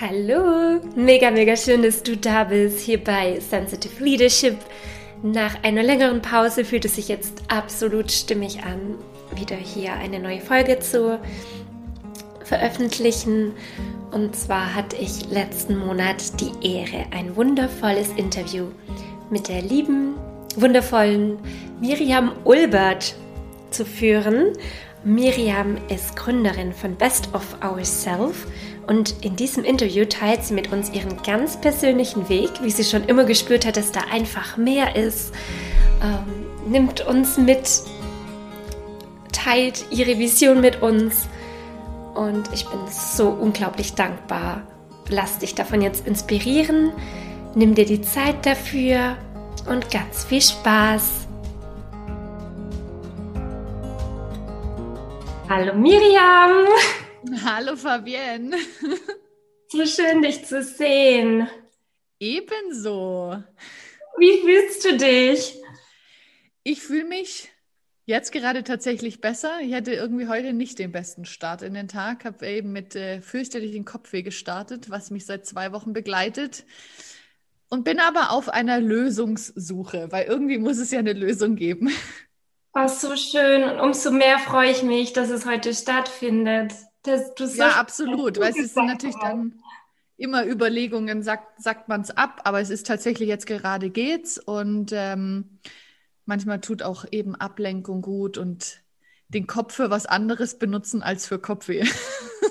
Hallo, mega, mega schön, dass du da bist hier bei Sensitive Leadership. Nach einer längeren Pause fühlt es sich jetzt absolut stimmig an, wieder hier eine neue Folge zu veröffentlichen. Und zwar hatte ich letzten Monat die Ehre, ein wundervolles Interview mit der lieben, wundervollen Miriam Ulbert zu führen. Miriam ist Gründerin von Best of Ourself und in diesem Interview teilt sie mit uns ihren ganz persönlichen Weg, wie sie schon immer gespürt hat, dass da einfach mehr ist, ähm, nimmt uns mit, teilt ihre Vision mit uns und ich bin so unglaublich dankbar. Lass dich davon jetzt inspirieren, nimm dir die Zeit dafür und ganz viel Spaß. Hallo Miriam! Hallo Fabienne. So schön, dich zu sehen. Ebenso. Wie fühlst du dich? Ich fühle mich jetzt gerade tatsächlich besser. Ich hatte irgendwie heute nicht den besten Start in den Tag. Habe eben mit äh, fürchterlichen Kopfweh gestartet, was mich seit zwei Wochen begleitet. Und bin aber auf einer Lösungssuche, weil irgendwie muss es ja eine Lösung geben. Oh, so schön. Und umso mehr freue ich mich, dass es heute stattfindet. Dass du so ja, absolut. Weil es sind natürlich dann immer Überlegungen, sagt, sagt man es ab, aber es ist tatsächlich jetzt gerade geht's und ähm, manchmal tut auch eben Ablenkung gut und den Kopf für was anderes benutzen als für Kopfweh.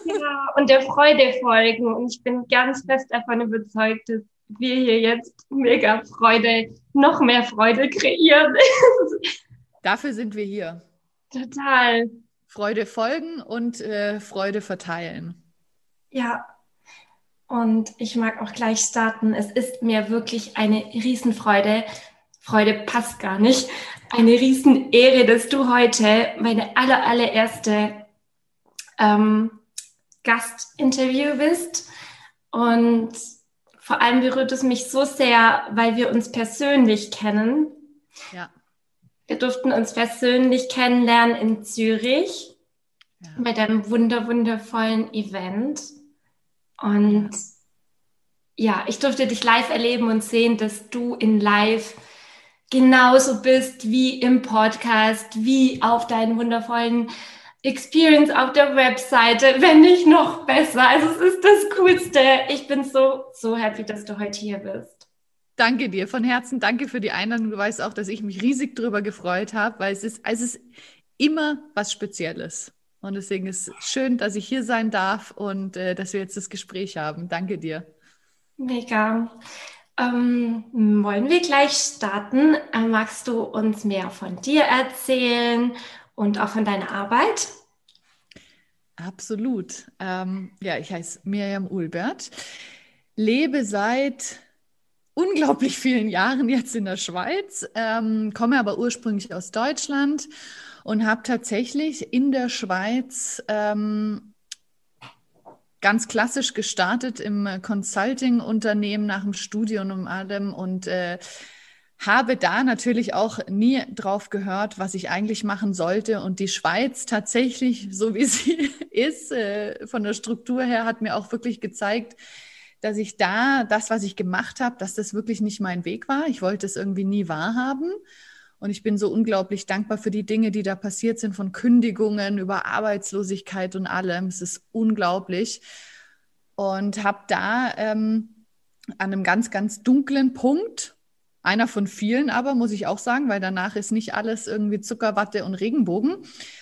Ja, und der Freude folgen. Und ich bin ganz fest davon überzeugt, dass wir hier jetzt mega Freude, noch mehr Freude kreieren. Dafür sind wir hier. Total. Freude folgen und äh, Freude verteilen. Ja. Und ich mag auch gleich starten. Es ist mir wirklich eine Riesenfreude. Freude passt gar nicht. Eine Riesenehre, dass du heute meine aller, allererste ähm, Gastinterview bist. Und vor allem berührt es mich so sehr, weil wir uns persönlich kennen. Ja. Wir durften uns persönlich kennenlernen in Zürich ja. bei deinem wunder wundervollen Event. Und ja, ich durfte dich live erleben und sehen, dass du in Live genauso bist wie im Podcast, wie auf deinen wundervollen Experience auf der Webseite, wenn nicht noch besser. Also es ist das Coolste. Ich bin so, so happy, dass du heute hier bist. Danke dir von Herzen. Danke für die Einladung. Du weißt auch, dass ich mich riesig darüber gefreut habe, weil es ist, es ist immer was Spezielles. Und deswegen ist es schön, dass ich hier sein darf und äh, dass wir jetzt das Gespräch haben. Danke dir. Mega. Ähm, wollen wir gleich starten? Äh, magst du uns mehr von dir erzählen und auch von deiner Arbeit? Absolut. Ähm, ja, ich heiße Miriam Ulbert, lebe seit unglaublich vielen Jahren jetzt in der Schweiz, ähm, komme aber ursprünglich aus Deutschland und habe tatsächlich in der Schweiz ähm, ganz klassisch gestartet im Consulting-Unternehmen nach dem Studium und allem und äh, habe da natürlich auch nie drauf gehört, was ich eigentlich machen sollte. Und die Schweiz tatsächlich, so wie sie ist, äh, von der Struktur her, hat mir auch wirklich gezeigt, dass ich da das, was ich gemacht habe, dass das wirklich nicht mein Weg war. Ich wollte es irgendwie nie wahrhaben. Und ich bin so unglaublich dankbar für die Dinge, die da passiert sind, von Kündigungen über Arbeitslosigkeit und allem. Es ist unglaublich. Und habe da ähm, an einem ganz, ganz dunklen Punkt, einer von vielen aber, muss ich auch sagen, weil danach ist nicht alles irgendwie Zuckerwatte und Regenbogen,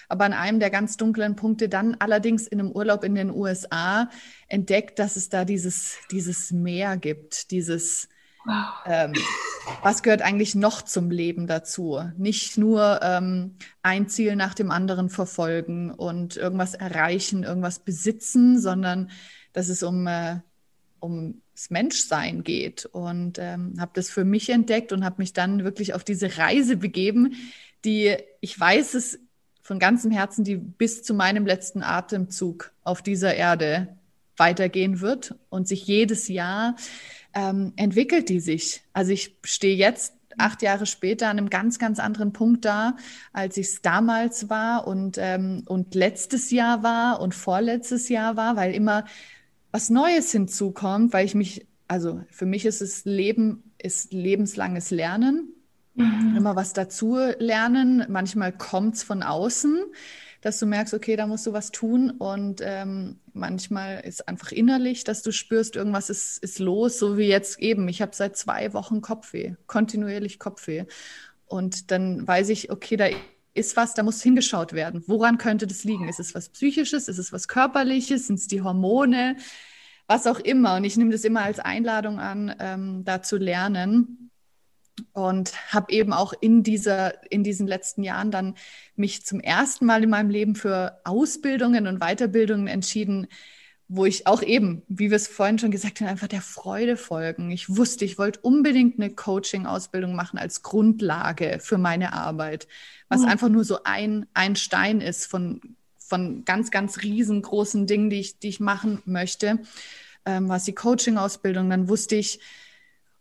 aber an einem der ganz dunklen Punkte dann allerdings in einem Urlaub in den USA entdeckt, dass es da dieses, dieses Meer gibt, dieses, ähm, was gehört eigentlich noch zum Leben dazu? Nicht nur ähm, ein Ziel nach dem anderen verfolgen und irgendwas erreichen, irgendwas besitzen, sondern dass es um, äh, ums Menschsein geht. Und ähm, habe das für mich entdeckt und habe mich dann wirklich auf diese Reise begeben, die, ich weiß es von ganzem Herzen, die bis zu meinem letzten Atemzug auf dieser Erde weitergehen wird und sich jedes Jahr ähm, entwickelt die sich. Also ich stehe jetzt acht Jahre später an einem ganz, ganz anderen Punkt da, als ich es damals war und, ähm, und letztes Jahr war und vorletztes Jahr war, weil immer was Neues hinzukommt, weil ich mich, also für mich ist es Leben, ist lebenslanges Lernen. Mhm. Immer was dazu lernen. Manchmal kommt es von außen, dass du merkst, okay, da musst du was tun. Und ähm, manchmal ist einfach innerlich, dass du spürst, irgendwas ist, ist los, so wie jetzt eben. Ich habe seit zwei Wochen Kopfweh, kontinuierlich Kopfweh. Und dann weiß ich, okay, da ist was, da muss hingeschaut werden. Woran könnte das liegen? Ist es was Psychisches? Ist es was Körperliches? Sind es die Hormone? Was auch immer. Und ich nehme das immer als Einladung an, ähm, da zu lernen. Und habe eben auch in, dieser, in diesen letzten Jahren dann mich zum ersten Mal in meinem Leben für Ausbildungen und Weiterbildungen entschieden, wo ich auch eben, wie wir es vorhin schon gesagt haben, einfach der Freude folgen. Ich wusste, ich wollte unbedingt eine Coaching-Ausbildung machen als Grundlage für meine Arbeit, was mhm. einfach nur so ein, ein Stein ist von, von ganz, ganz riesengroßen Dingen, die ich, die ich machen möchte, ähm, was die Coaching-Ausbildung. Dann wusste ich,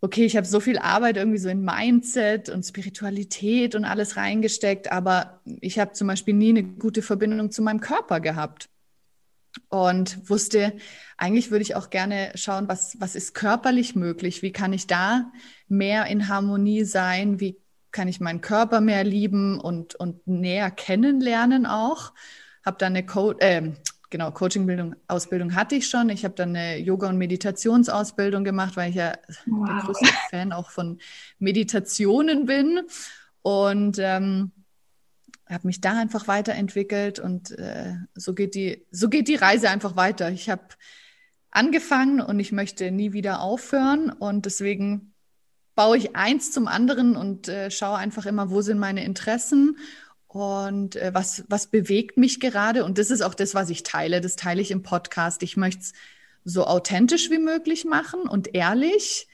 okay, ich habe so viel Arbeit irgendwie so in Mindset und Spiritualität und alles reingesteckt, aber ich habe zum Beispiel nie eine gute Verbindung zu meinem Körper gehabt und wusste, eigentlich würde ich auch gerne schauen, was, was ist körperlich möglich? Wie kann ich da mehr in Harmonie sein? Wie kann ich meinen Körper mehr lieben und, und näher kennenlernen auch? Habe dann eine Co äh, genau, Coaching-Bildung, Ausbildung hatte ich schon. Ich habe dann eine Yoga- und Meditationsausbildung gemacht, weil ich ja wow. der größte Fan auch von Meditationen bin. Und ähm, habe mich da einfach weiterentwickelt und äh, so geht die so geht die Reise einfach weiter. Ich habe angefangen und ich möchte nie wieder aufhören und deswegen baue ich eins zum anderen und äh, schaue einfach immer, wo sind meine Interessen und äh, was was bewegt mich gerade und das ist auch das, was ich teile. Das teile ich im Podcast. Ich möchte es so authentisch wie möglich machen und ehrlich,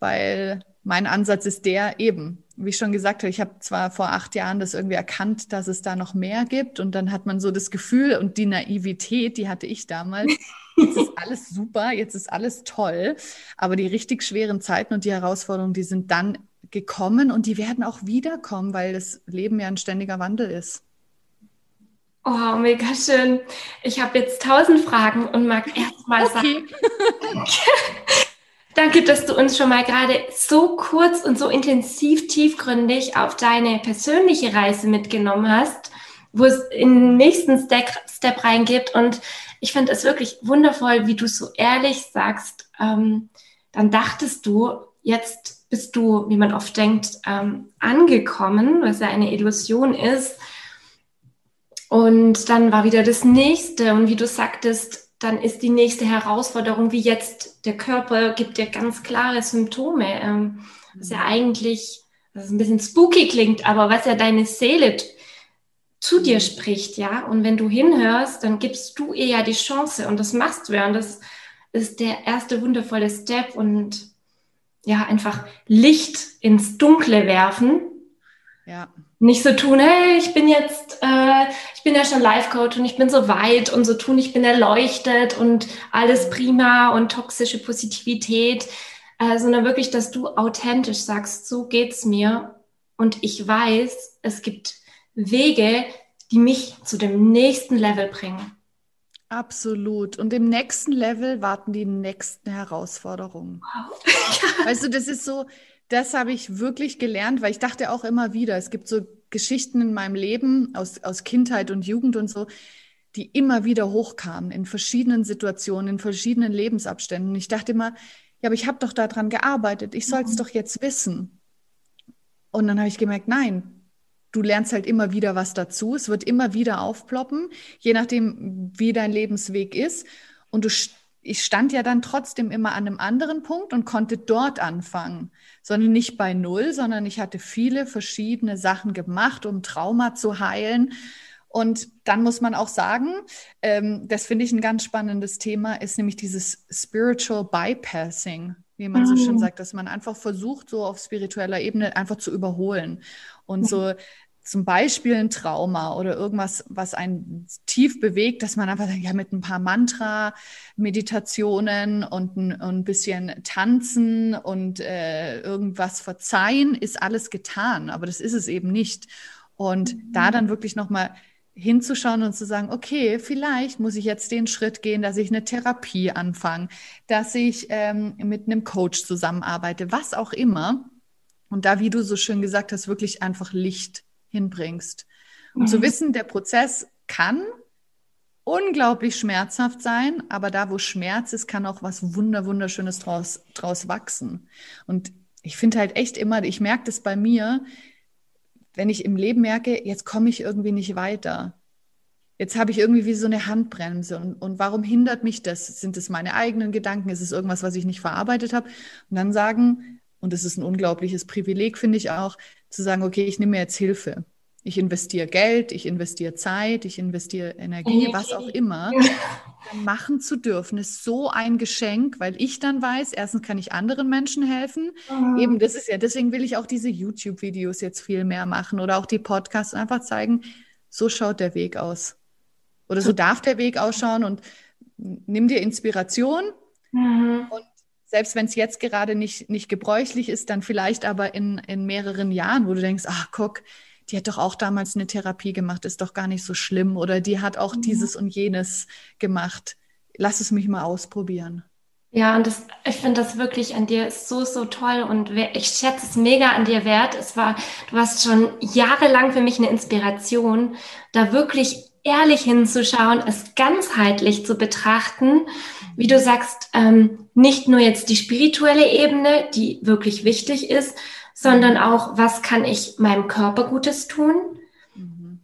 weil mein Ansatz ist der eben, wie ich schon gesagt habe, ich habe zwar vor acht Jahren das irgendwie erkannt, dass es da noch mehr gibt und dann hat man so das Gefühl und die Naivität, die hatte ich damals, jetzt ist alles super, jetzt ist alles toll, aber die richtig schweren Zeiten und die Herausforderungen, die sind dann gekommen und die werden auch wiederkommen, weil das Leben ja ein ständiger Wandel ist. Oh, mega schön. Ich habe jetzt tausend Fragen und mag erst mal okay. sagen, Danke, dass du uns schon mal gerade so kurz und so intensiv tiefgründig auf deine persönliche Reise mitgenommen hast, wo es in den nächsten Step, Step reingibt. Und ich finde es wirklich wundervoll, wie du so ehrlich sagst, ähm, dann dachtest du, jetzt bist du, wie man oft denkt, ähm, angekommen, was ja eine Illusion ist. Und dann war wieder das nächste. Und wie du sagtest, dann ist die nächste Herausforderung, wie jetzt der Körper gibt dir ganz klare Symptome, ähm, was ja eigentlich, was ein bisschen spooky klingt, aber was ja deine Seele zu dir spricht, ja. Und wenn du hinhörst, dann gibst du ihr ja die Chance und das machst du ja. Und das ist der erste wundervolle Step und ja, einfach Licht ins Dunkle werfen. Ja nicht so tun, hey, ich bin jetzt, äh, ich bin ja schon Life-Coach und ich bin so weit und so tun, ich bin erleuchtet und alles prima und toxische Positivität, äh, sondern wirklich, dass du authentisch sagst, so geht's mir und ich weiß, es gibt Wege, die mich zu dem nächsten Level bringen. Absolut. Und im nächsten Level warten die nächsten Herausforderungen. Wow. weißt du, das ist so, das habe ich wirklich gelernt, weil ich dachte auch immer wieder, es gibt so Geschichten in meinem Leben aus, aus Kindheit und Jugend und so, die immer wieder hochkamen in verschiedenen Situationen, in verschiedenen Lebensabständen. Ich dachte immer, ja, aber ich habe doch daran gearbeitet, ich soll es mhm. doch jetzt wissen. Und dann habe ich gemerkt, nein, du lernst halt immer wieder was dazu. Es wird immer wieder aufploppen, je nachdem, wie dein Lebensweg ist. Und du ich stand ja dann trotzdem immer an einem anderen Punkt und konnte dort anfangen, sondern nicht bei Null, sondern ich hatte viele verschiedene Sachen gemacht, um Trauma zu heilen. Und dann muss man auch sagen, ähm, das finde ich ein ganz spannendes Thema, ist nämlich dieses Spiritual Bypassing, wie man so schön ah. sagt, dass man einfach versucht, so auf spiritueller Ebene einfach zu überholen und so zum Beispiel ein Trauma oder irgendwas, was einen tief bewegt, dass man einfach sagt, ja, mit ein paar Mantra-Meditationen und ein, ein, bisschen tanzen und äh, irgendwas verzeihen, ist alles getan. Aber das ist es eben nicht. Und mhm. da dann wirklich nochmal hinzuschauen und zu sagen, okay, vielleicht muss ich jetzt den Schritt gehen, dass ich eine Therapie anfange, dass ich ähm, mit einem Coach zusammenarbeite, was auch immer. Und da, wie du so schön gesagt hast, wirklich einfach Licht hinbringst. Und mhm. zu wissen, der Prozess kann unglaublich schmerzhaft sein, aber da, wo Schmerz ist, kann auch was wunder wunderschönes draus, draus wachsen. Und ich finde halt echt immer, ich merke das bei mir, wenn ich im Leben merke, jetzt komme ich irgendwie nicht weiter. Jetzt habe ich irgendwie wie so eine Handbremse. Und, und warum hindert mich das? Sind es meine eigenen Gedanken? Ist es irgendwas, was ich nicht verarbeitet habe? Und dann sagen, und das ist ein unglaubliches Privileg, finde ich auch, zu sagen, okay, ich nehme mir jetzt Hilfe. Ich investiere Geld, ich investiere Zeit, ich investiere Energie, was auch immer. machen zu dürfen, ist so ein Geschenk, weil ich dann weiß, erstens kann ich anderen Menschen helfen. Mhm. Eben, das ist ja, deswegen will ich auch diese YouTube-Videos jetzt viel mehr machen oder auch die Podcasts einfach zeigen, so schaut der Weg aus. Oder so darf der Weg ausschauen und nimm dir Inspiration. Mhm. Und selbst wenn es jetzt gerade nicht, nicht gebräuchlich ist, dann vielleicht aber in, in mehreren Jahren, wo du denkst, ach guck, die hat doch auch damals eine Therapie gemacht, ist doch gar nicht so schlimm oder die hat auch mhm. dieses und jenes gemacht. Lass es mich mal ausprobieren. Ja, und das, ich finde das wirklich an dir so, so toll und ich schätze es mega an dir wert. Es war, du warst schon jahrelang für mich eine Inspiration, da wirklich ehrlich hinzuschauen, es ganzheitlich zu betrachten. Wie du sagst, ähm, nicht nur jetzt die spirituelle Ebene, die wirklich wichtig ist, sondern auch, was kann ich meinem Körper Gutes tun? Mhm.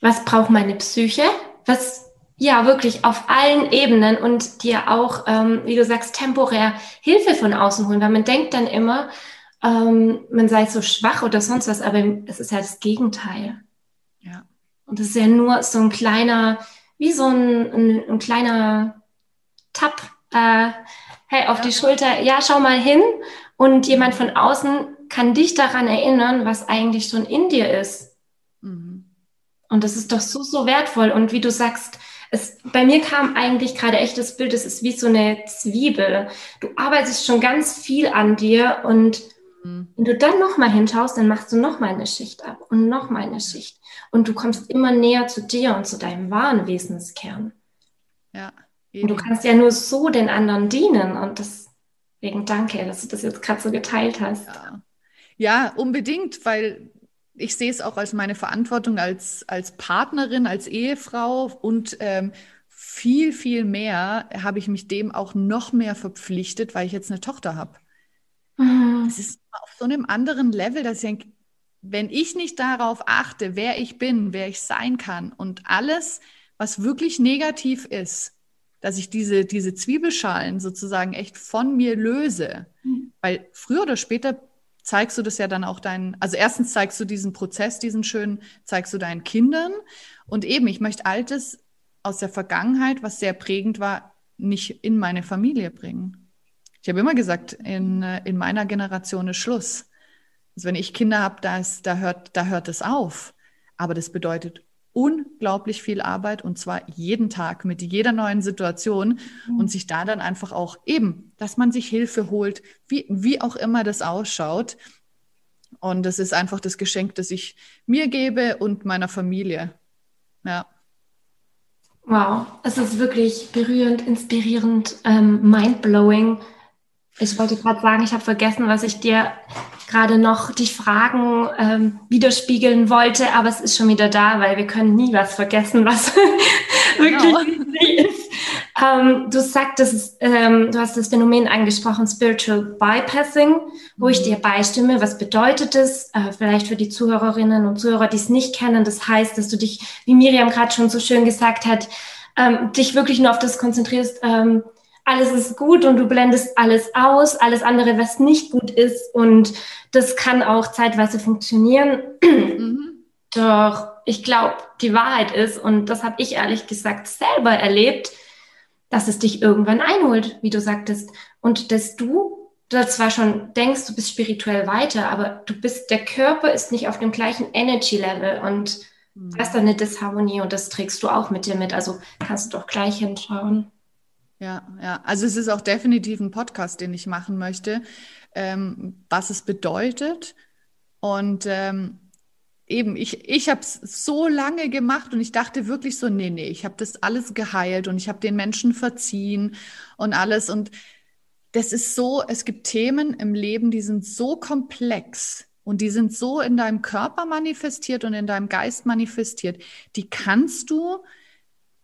Was braucht meine Psyche? Was, ja, wirklich auf allen Ebenen und dir auch, ähm, wie du sagst, temporär Hilfe von außen holen, weil man denkt dann immer, ähm, man sei so schwach oder sonst was, aber es ist ja das Gegenteil. Ja. Und es ist ja nur so ein kleiner, wie so ein, ein, ein kleiner Tap, äh, hey, auf ja. die Schulter, ja, schau mal hin. Und jemand von außen kann dich daran erinnern, was eigentlich schon in dir ist. Mhm. Und das ist doch so, so wertvoll. Und wie du sagst, es, bei mir kam eigentlich gerade echt das Bild, es ist wie so eine Zwiebel. Du arbeitest schon ganz viel an dir und mhm. wenn du dann nochmal hinschaust, dann machst du nochmal eine Schicht ab und nochmal eine Schicht. Und du kommst immer näher zu dir und zu deinem wahren Wesenskern. Ja. Und du kannst ja nur so den anderen dienen. Und deswegen danke, dass du das jetzt gerade so geteilt hast. Ja. Ja, unbedingt, weil ich sehe es auch als meine Verantwortung als, als Partnerin, als Ehefrau und ähm, viel, viel mehr habe ich mich dem auch noch mehr verpflichtet, weil ich jetzt eine Tochter habe. Mhm. Es ist auf so einem anderen Level, dass ich denke, wenn ich nicht darauf achte, wer ich bin, wer ich sein kann und alles, was wirklich negativ ist, dass ich diese, diese Zwiebelschalen sozusagen echt von mir löse. Mhm. Weil früher oder später zeigst du das ja dann auch deinen, also erstens zeigst du diesen Prozess, diesen schönen, zeigst du deinen Kindern. Und eben, ich möchte Altes aus der Vergangenheit, was sehr prägend war, nicht in meine Familie bringen. Ich habe immer gesagt, in, äh, in meiner Generation ist Schluss. Also wenn ich Kinder habe, da, da, hört, da hört es auf. Aber das bedeutet unglaublich viel Arbeit und zwar jeden Tag mit jeder neuen Situation mhm. und sich da dann einfach auch eben, dass man sich Hilfe holt, wie, wie auch immer das ausschaut. Und das ist einfach das Geschenk, das ich mir gebe und meiner Familie. Ja. Wow, es ist wirklich berührend, inspirierend, ähm, mindblowing. Ich wollte gerade sagen, ich habe vergessen, was ich dir gerade noch die Fragen ähm, widerspiegeln wollte, aber es ist schon wieder da, weil wir können nie was vergessen, was genau. wirklich ist. Ähm, du sagtest, ähm, du hast das Phänomen angesprochen, Spiritual Bypassing, wo mhm. ich dir beistimme. Was bedeutet das? Äh, vielleicht für die Zuhörerinnen und Zuhörer, die es nicht kennen. Das heißt, dass du dich, wie Miriam gerade schon so schön gesagt hat, ähm, dich wirklich nur auf das konzentrierst, ähm, alles ist gut und du blendest alles aus, alles andere, was nicht gut ist. Und das kann auch zeitweise funktionieren. Mhm. Doch ich glaube, die Wahrheit ist, und das habe ich ehrlich gesagt selber erlebt, dass es dich irgendwann einholt, wie du sagtest. Und dass du da zwar schon denkst, du bist spirituell weiter, aber du bist, der Körper ist nicht auf dem gleichen Energy-Level und mhm. da ist dann eine Disharmonie und das trägst du auch mit dir mit. Also kannst du doch gleich hinschauen. Ja, ja. Also es ist auch definitiv ein Podcast, den ich machen möchte, ähm, was es bedeutet. Und ähm, eben, ich, ich habe es so lange gemacht und ich dachte wirklich so, nee, nee, ich habe das alles geheilt und ich habe den Menschen verziehen und alles. Und das ist so, es gibt Themen im Leben, die sind so komplex und die sind so in deinem Körper manifestiert und in deinem Geist manifestiert. Die kannst du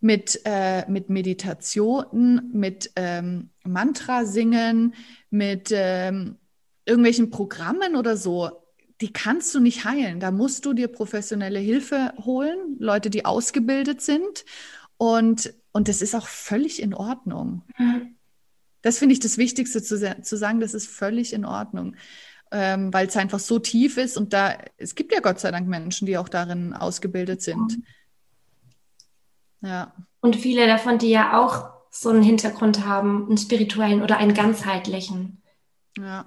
mit, äh, mit Meditationen, mit ähm, Mantra singen, mit ähm, irgendwelchen Programmen oder so die kannst du nicht heilen. Da musst du dir professionelle Hilfe holen, Leute, die ausgebildet sind. Und, und das ist auch völlig in Ordnung. Mhm. Das finde ich das Wichtigste zu, zu sagen, das ist völlig in Ordnung. Ähm, weil es einfach so tief ist und da, es gibt ja Gott sei Dank Menschen, die auch darin ausgebildet sind. Mhm. Ja. Und viele davon, die ja auch so einen Hintergrund haben, einen spirituellen oder einen ganzheitlichen. Ja.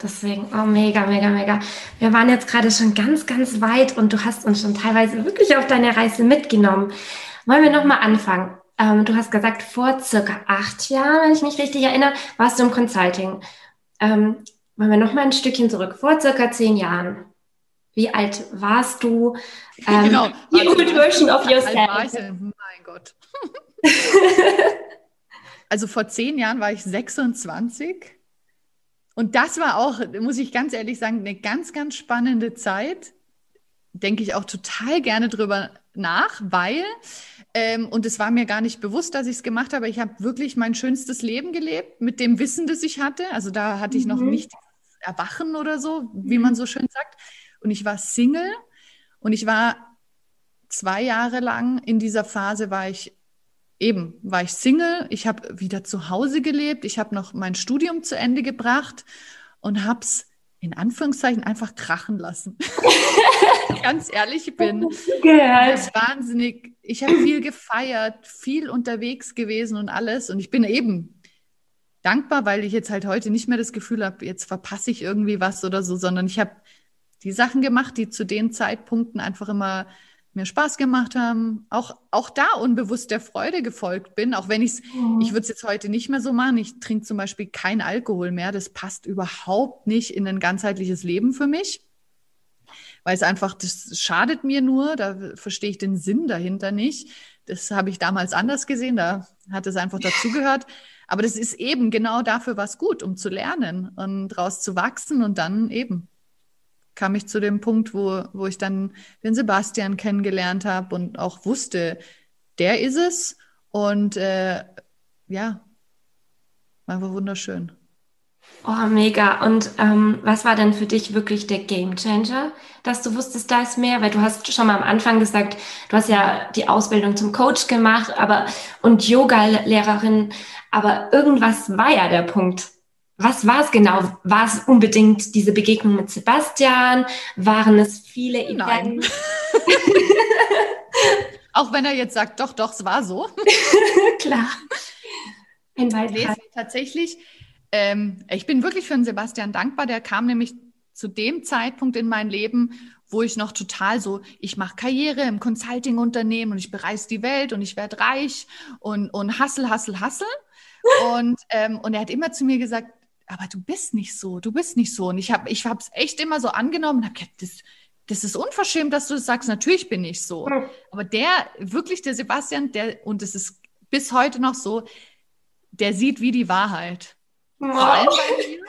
Deswegen, oh, mega, mega, mega. Wir waren jetzt gerade schon ganz, ganz weit und du hast uns schon teilweise wirklich auf deine Reise mitgenommen. Wollen wir nochmal anfangen? Ähm, du hast gesagt, vor circa acht Jahren, wenn ich mich richtig erinnere, warst du im Consulting. Ähm, wollen wir nochmal ein Stückchen zurück? Vor circa zehn Jahren. Wie alt warst du? Ähm, genau. Die old version of yourself. Mein Gott. also vor zehn Jahren war ich 26 und das war auch, muss ich ganz ehrlich sagen, eine ganz, ganz spannende Zeit. Denke ich auch total gerne drüber nach, weil, ähm, und es war mir gar nicht bewusst, dass ich es gemacht habe, ich habe wirklich mein schönstes Leben gelebt mit dem Wissen, das ich hatte. Also da hatte ich noch mhm. nicht Erwachen oder so, wie mhm. man so schön sagt. Und ich war Single und ich war zwei Jahre lang in dieser Phase, war ich eben war ich Single, ich habe wieder zu Hause gelebt, ich habe noch mein Studium zu Ende gebracht und habe es in Anführungszeichen einfach krachen lassen. Ganz ehrlich bin. Das wahnsinnig. Ich habe viel gefeiert, viel unterwegs gewesen und alles. Und ich bin eben dankbar, weil ich jetzt halt heute nicht mehr das Gefühl habe, jetzt verpasse ich irgendwie was oder so, sondern ich habe die Sachen gemacht, die zu den Zeitpunkten einfach immer mir Spaß gemacht haben, auch, auch da unbewusst der Freude gefolgt bin, auch wenn ich's, mhm. ich würde es jetzt heute nicht mehr so machen. Ich trinke zum Beispiel kein Alkohol mehr. Das passt überhaupt nicht in ein ganzheitliches Leben für mich, weil es einfach, das schadet mir nur, da verstehe ich den Sinn dahinter nicht. Das habe ich damals anders gesehen, da hat es einfach dazugehört. Aber das ist eben genau dafür was gut, um zu lernen und daraus zu wachsen und dann eben kam ich zu dem Punkt, wo, wo ich dann den Sebastian kennengelernt habe und auch wusste, der ist es. Und äh, ja, war wunderschön. Oh, mega. Und ähm, was war denn für dich wirklich der Game Changer, dass du wusstest, da ist mehr? Weil du hast schon mal am Anfang gesagt, du hast ja die Ausbildung zum Coach gemacht, aber und Yoga-Lehrerin, aber irgendwas war ja der Punkt. Was war es genau? War es unbedingt diese Begegnung mit Sebastian? Waren es viele Nein. Auch wenn er jetzt sagt, doch, doch, es war so. Klar. Ein nee, tatsächlich, ähm, ich bin wirklich für den Sebastian dankbar. Der kam nämlich zu dem Zeitpunkt in mein Leben, wo ich noch total so, ich mache Karriere im Consulting-Unternehmen und ich bereise die Welt und ich werde reich und, und hassel, hassel, hassel. Und, ähm, und er hat immer zu mir gesagt, aber du bist nicht so, du bist nicht so. Und ich habe ich es echt immer so angenommen und habe gedacht, das, das ist unverschämt, dass du das sagst. Natürlich bin ich so. Aber der, wirklich der Sebastian, der, und es ist bis heute noch so, der sieht wie die Wahrheit. Vor allem bei mir.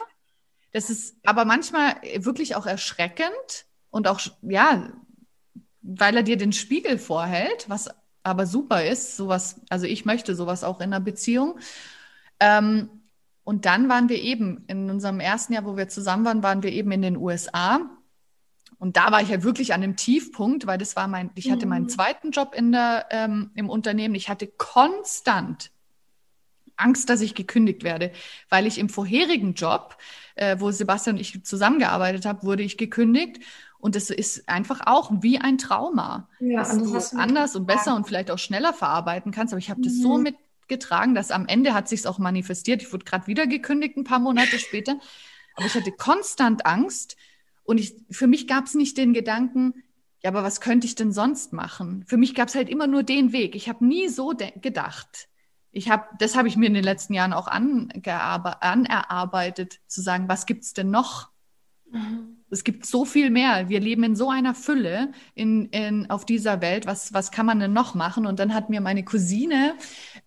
Das ist aber manchmal wirklich auch erschreckend und auch, ja, weil er dir den Spiegel vorhält, was aber super ist, sowas, also ich möchte sowas auch in einer Beziehung. Ähm, und dann waren wir eben in unserem ersten Jahr, wo wir zusammen waren, waren wir eben in den USA. Und da war ich ja wirklich an einem Tiefpunkt, weil das war mein, ich hatte meinen mhm. zweiten Job in der, ähm, im Unternehmen. Ich hatte konstant Angst, dass ich gekündigt werde, weil ich im vorherigen Job, äh, wo Sebastian und ich zusammengearbeitet haben, wurde ich gekündigt. Und das ist einfach auch wie ein Trauma, ja, dass du es anders und besser und vielleicht auch schneller verarbeiten kannst. Aber ich habe das so mhm. mit getragen, dass am Ende hat sich auch manifestiert. Ich wurde gerade wieder gekündigt, ein paar Monate später. Aber ich hatte konstant Angst und ich, für mich gab es nicht den Gedanken, ja, aber was könnte ich denn sonst machen? Für mich gab es halt immer nur den Weg. Ich habe nie so gedacht. Ich habe, das habe ich mir in den letzten Jahren auch anerarbeitet, zu sagen, was gibt's denn noch? Mhm. Es gibt so viel mehr. Wir leben in so einer Fülle in, in, auf dieser Welt. Was, was kann man denn noch machen? Und dann hat mir meine Cousine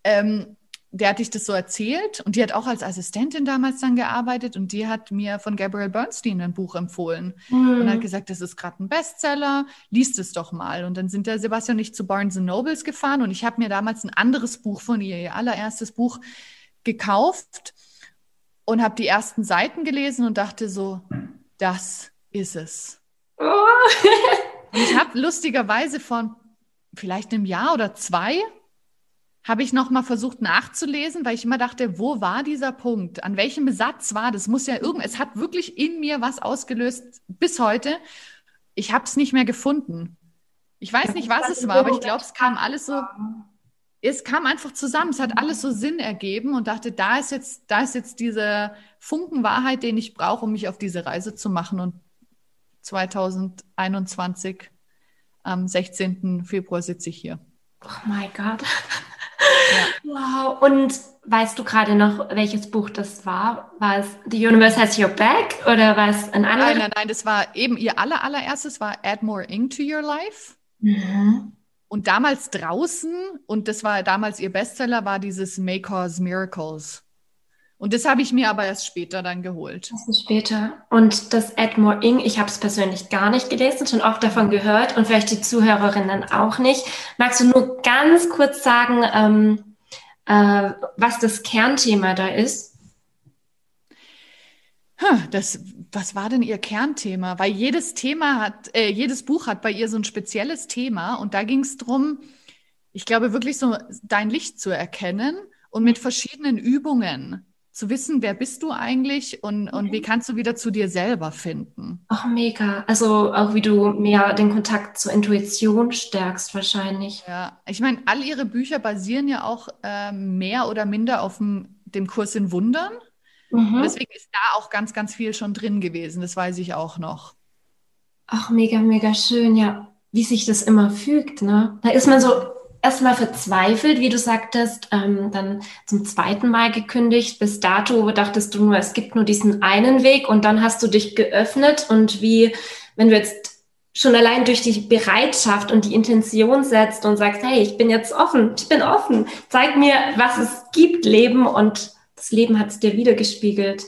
ähm, der hatte ich das so erzählt und die hat auch als Assistentin damals dann gearbeitet und die hat mir von Gabrielle Bernstein ein Buch empfohlen mhm. und hat gesagt, das ist gerade ein Bestseller, liest es doch mal. Und dann sind der Sebastian und ich zu Barnes Nobles gefahren und ich habe mir damals ein anderes Buch von ihr, ihr allererstes Buch, gekauft und habe die ersten Seiten gelesen und dachte so, das ist es. Oh. ich habe lustigerweise von vielleicht einem Jahr oder zwei habe ich noch mal versucht nachzulesen, weil ich immer dachte, wo war dieser Punkt? An welchem Besatz war das? Muss ja irgend, es hat wirklich in mir was ausgelöst bis heute. Ich habe es nicht mehr gefunden. Ich weiß nicht, was es war, aber ich glaube, es kam alles so, es kam einfach zusammen. Es hat alles so Sinn ergeben und dachte, da ist jetzt, da ist jetzt diese Funken Wahrheit, den ich brauche, um mich auf diese Reise zu machen. Und 2021, am 16. Februar sitze ich hier. Oh mein Gott. Wow. Und weißt du gerade noch, welches Buch das war? War es The Universe Has Your Back oder war es ein anderes? Nein, nein, nein, das war eben ihr aller, allererstes war Add More Ink to Your Life. Mhm. Und damals draußen, und das war damals ihr Bestseller, war dieses May Cause Miracles. Und das habe ich mir aber erst später dann geholt. Das ist später. Und das Add More Ink, ich habe es persönlich gar nicht gelesen, schon oft davon gehört und vielleicht die Zuhörerinnen auch nicht. Magst du nur ganz kurz sagen, ähm, äh, was das Kernthema da ist? Das, was war denn ihr Kernthema? Weil jedes Thema hat, äh, jedes Buch hat bei ihr so ein spezielles Thema und da ging es darum, ich glaube wirklich so dein Licht zu erkennen und mit verschiedenen Übungen zu wissen, wer bist du eigentlich und, und wie kannst du wieder zu dir selber finden. Ach, mega. Also auch wie du mehr den Kontakt zur Intuition stärkst wahrscheinlich. Ja, ich meine, all ihre Bücher basieren ja auch äh, mehr oder minder auf dem, dem Kurs in Wundern. Mhm. Deswegen ist da auch ganz, ganz viel schon drin gewesen. Das weiß ich auch noch. Ach, mega, mega schön, ja. Wie sich das immer fügt, ne? Da ist man so erstmal verzweifelt, wie du sagtest, ähm, dann zum zweiten Mal gekündigt. Bis dato dachtest du nur, es gibt nur diesen einen Weg und dann hast du dich geöffnet und wie, wenn du jetzt schon allein durch die Bereitschaft und die Intention setzt und sagst, hey, ich bin jetzt offen, ich bin offen, zeig mir, was es gibt, Leben und das Leben hat es dir wiedergespiegelt.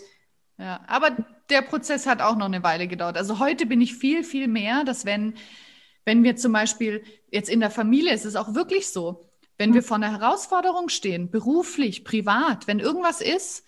Ja, aber der Prozess hat auch noch eine Weile gedauert. Also heute bin ich viel, viel mehr, dass wenn wenn wir zum Beispiel jetzt in der Familie, ist es auch wirklich so, wenn wir vor einer Herausforderung stehen, beruflich, privat, wenn irgendwas ist,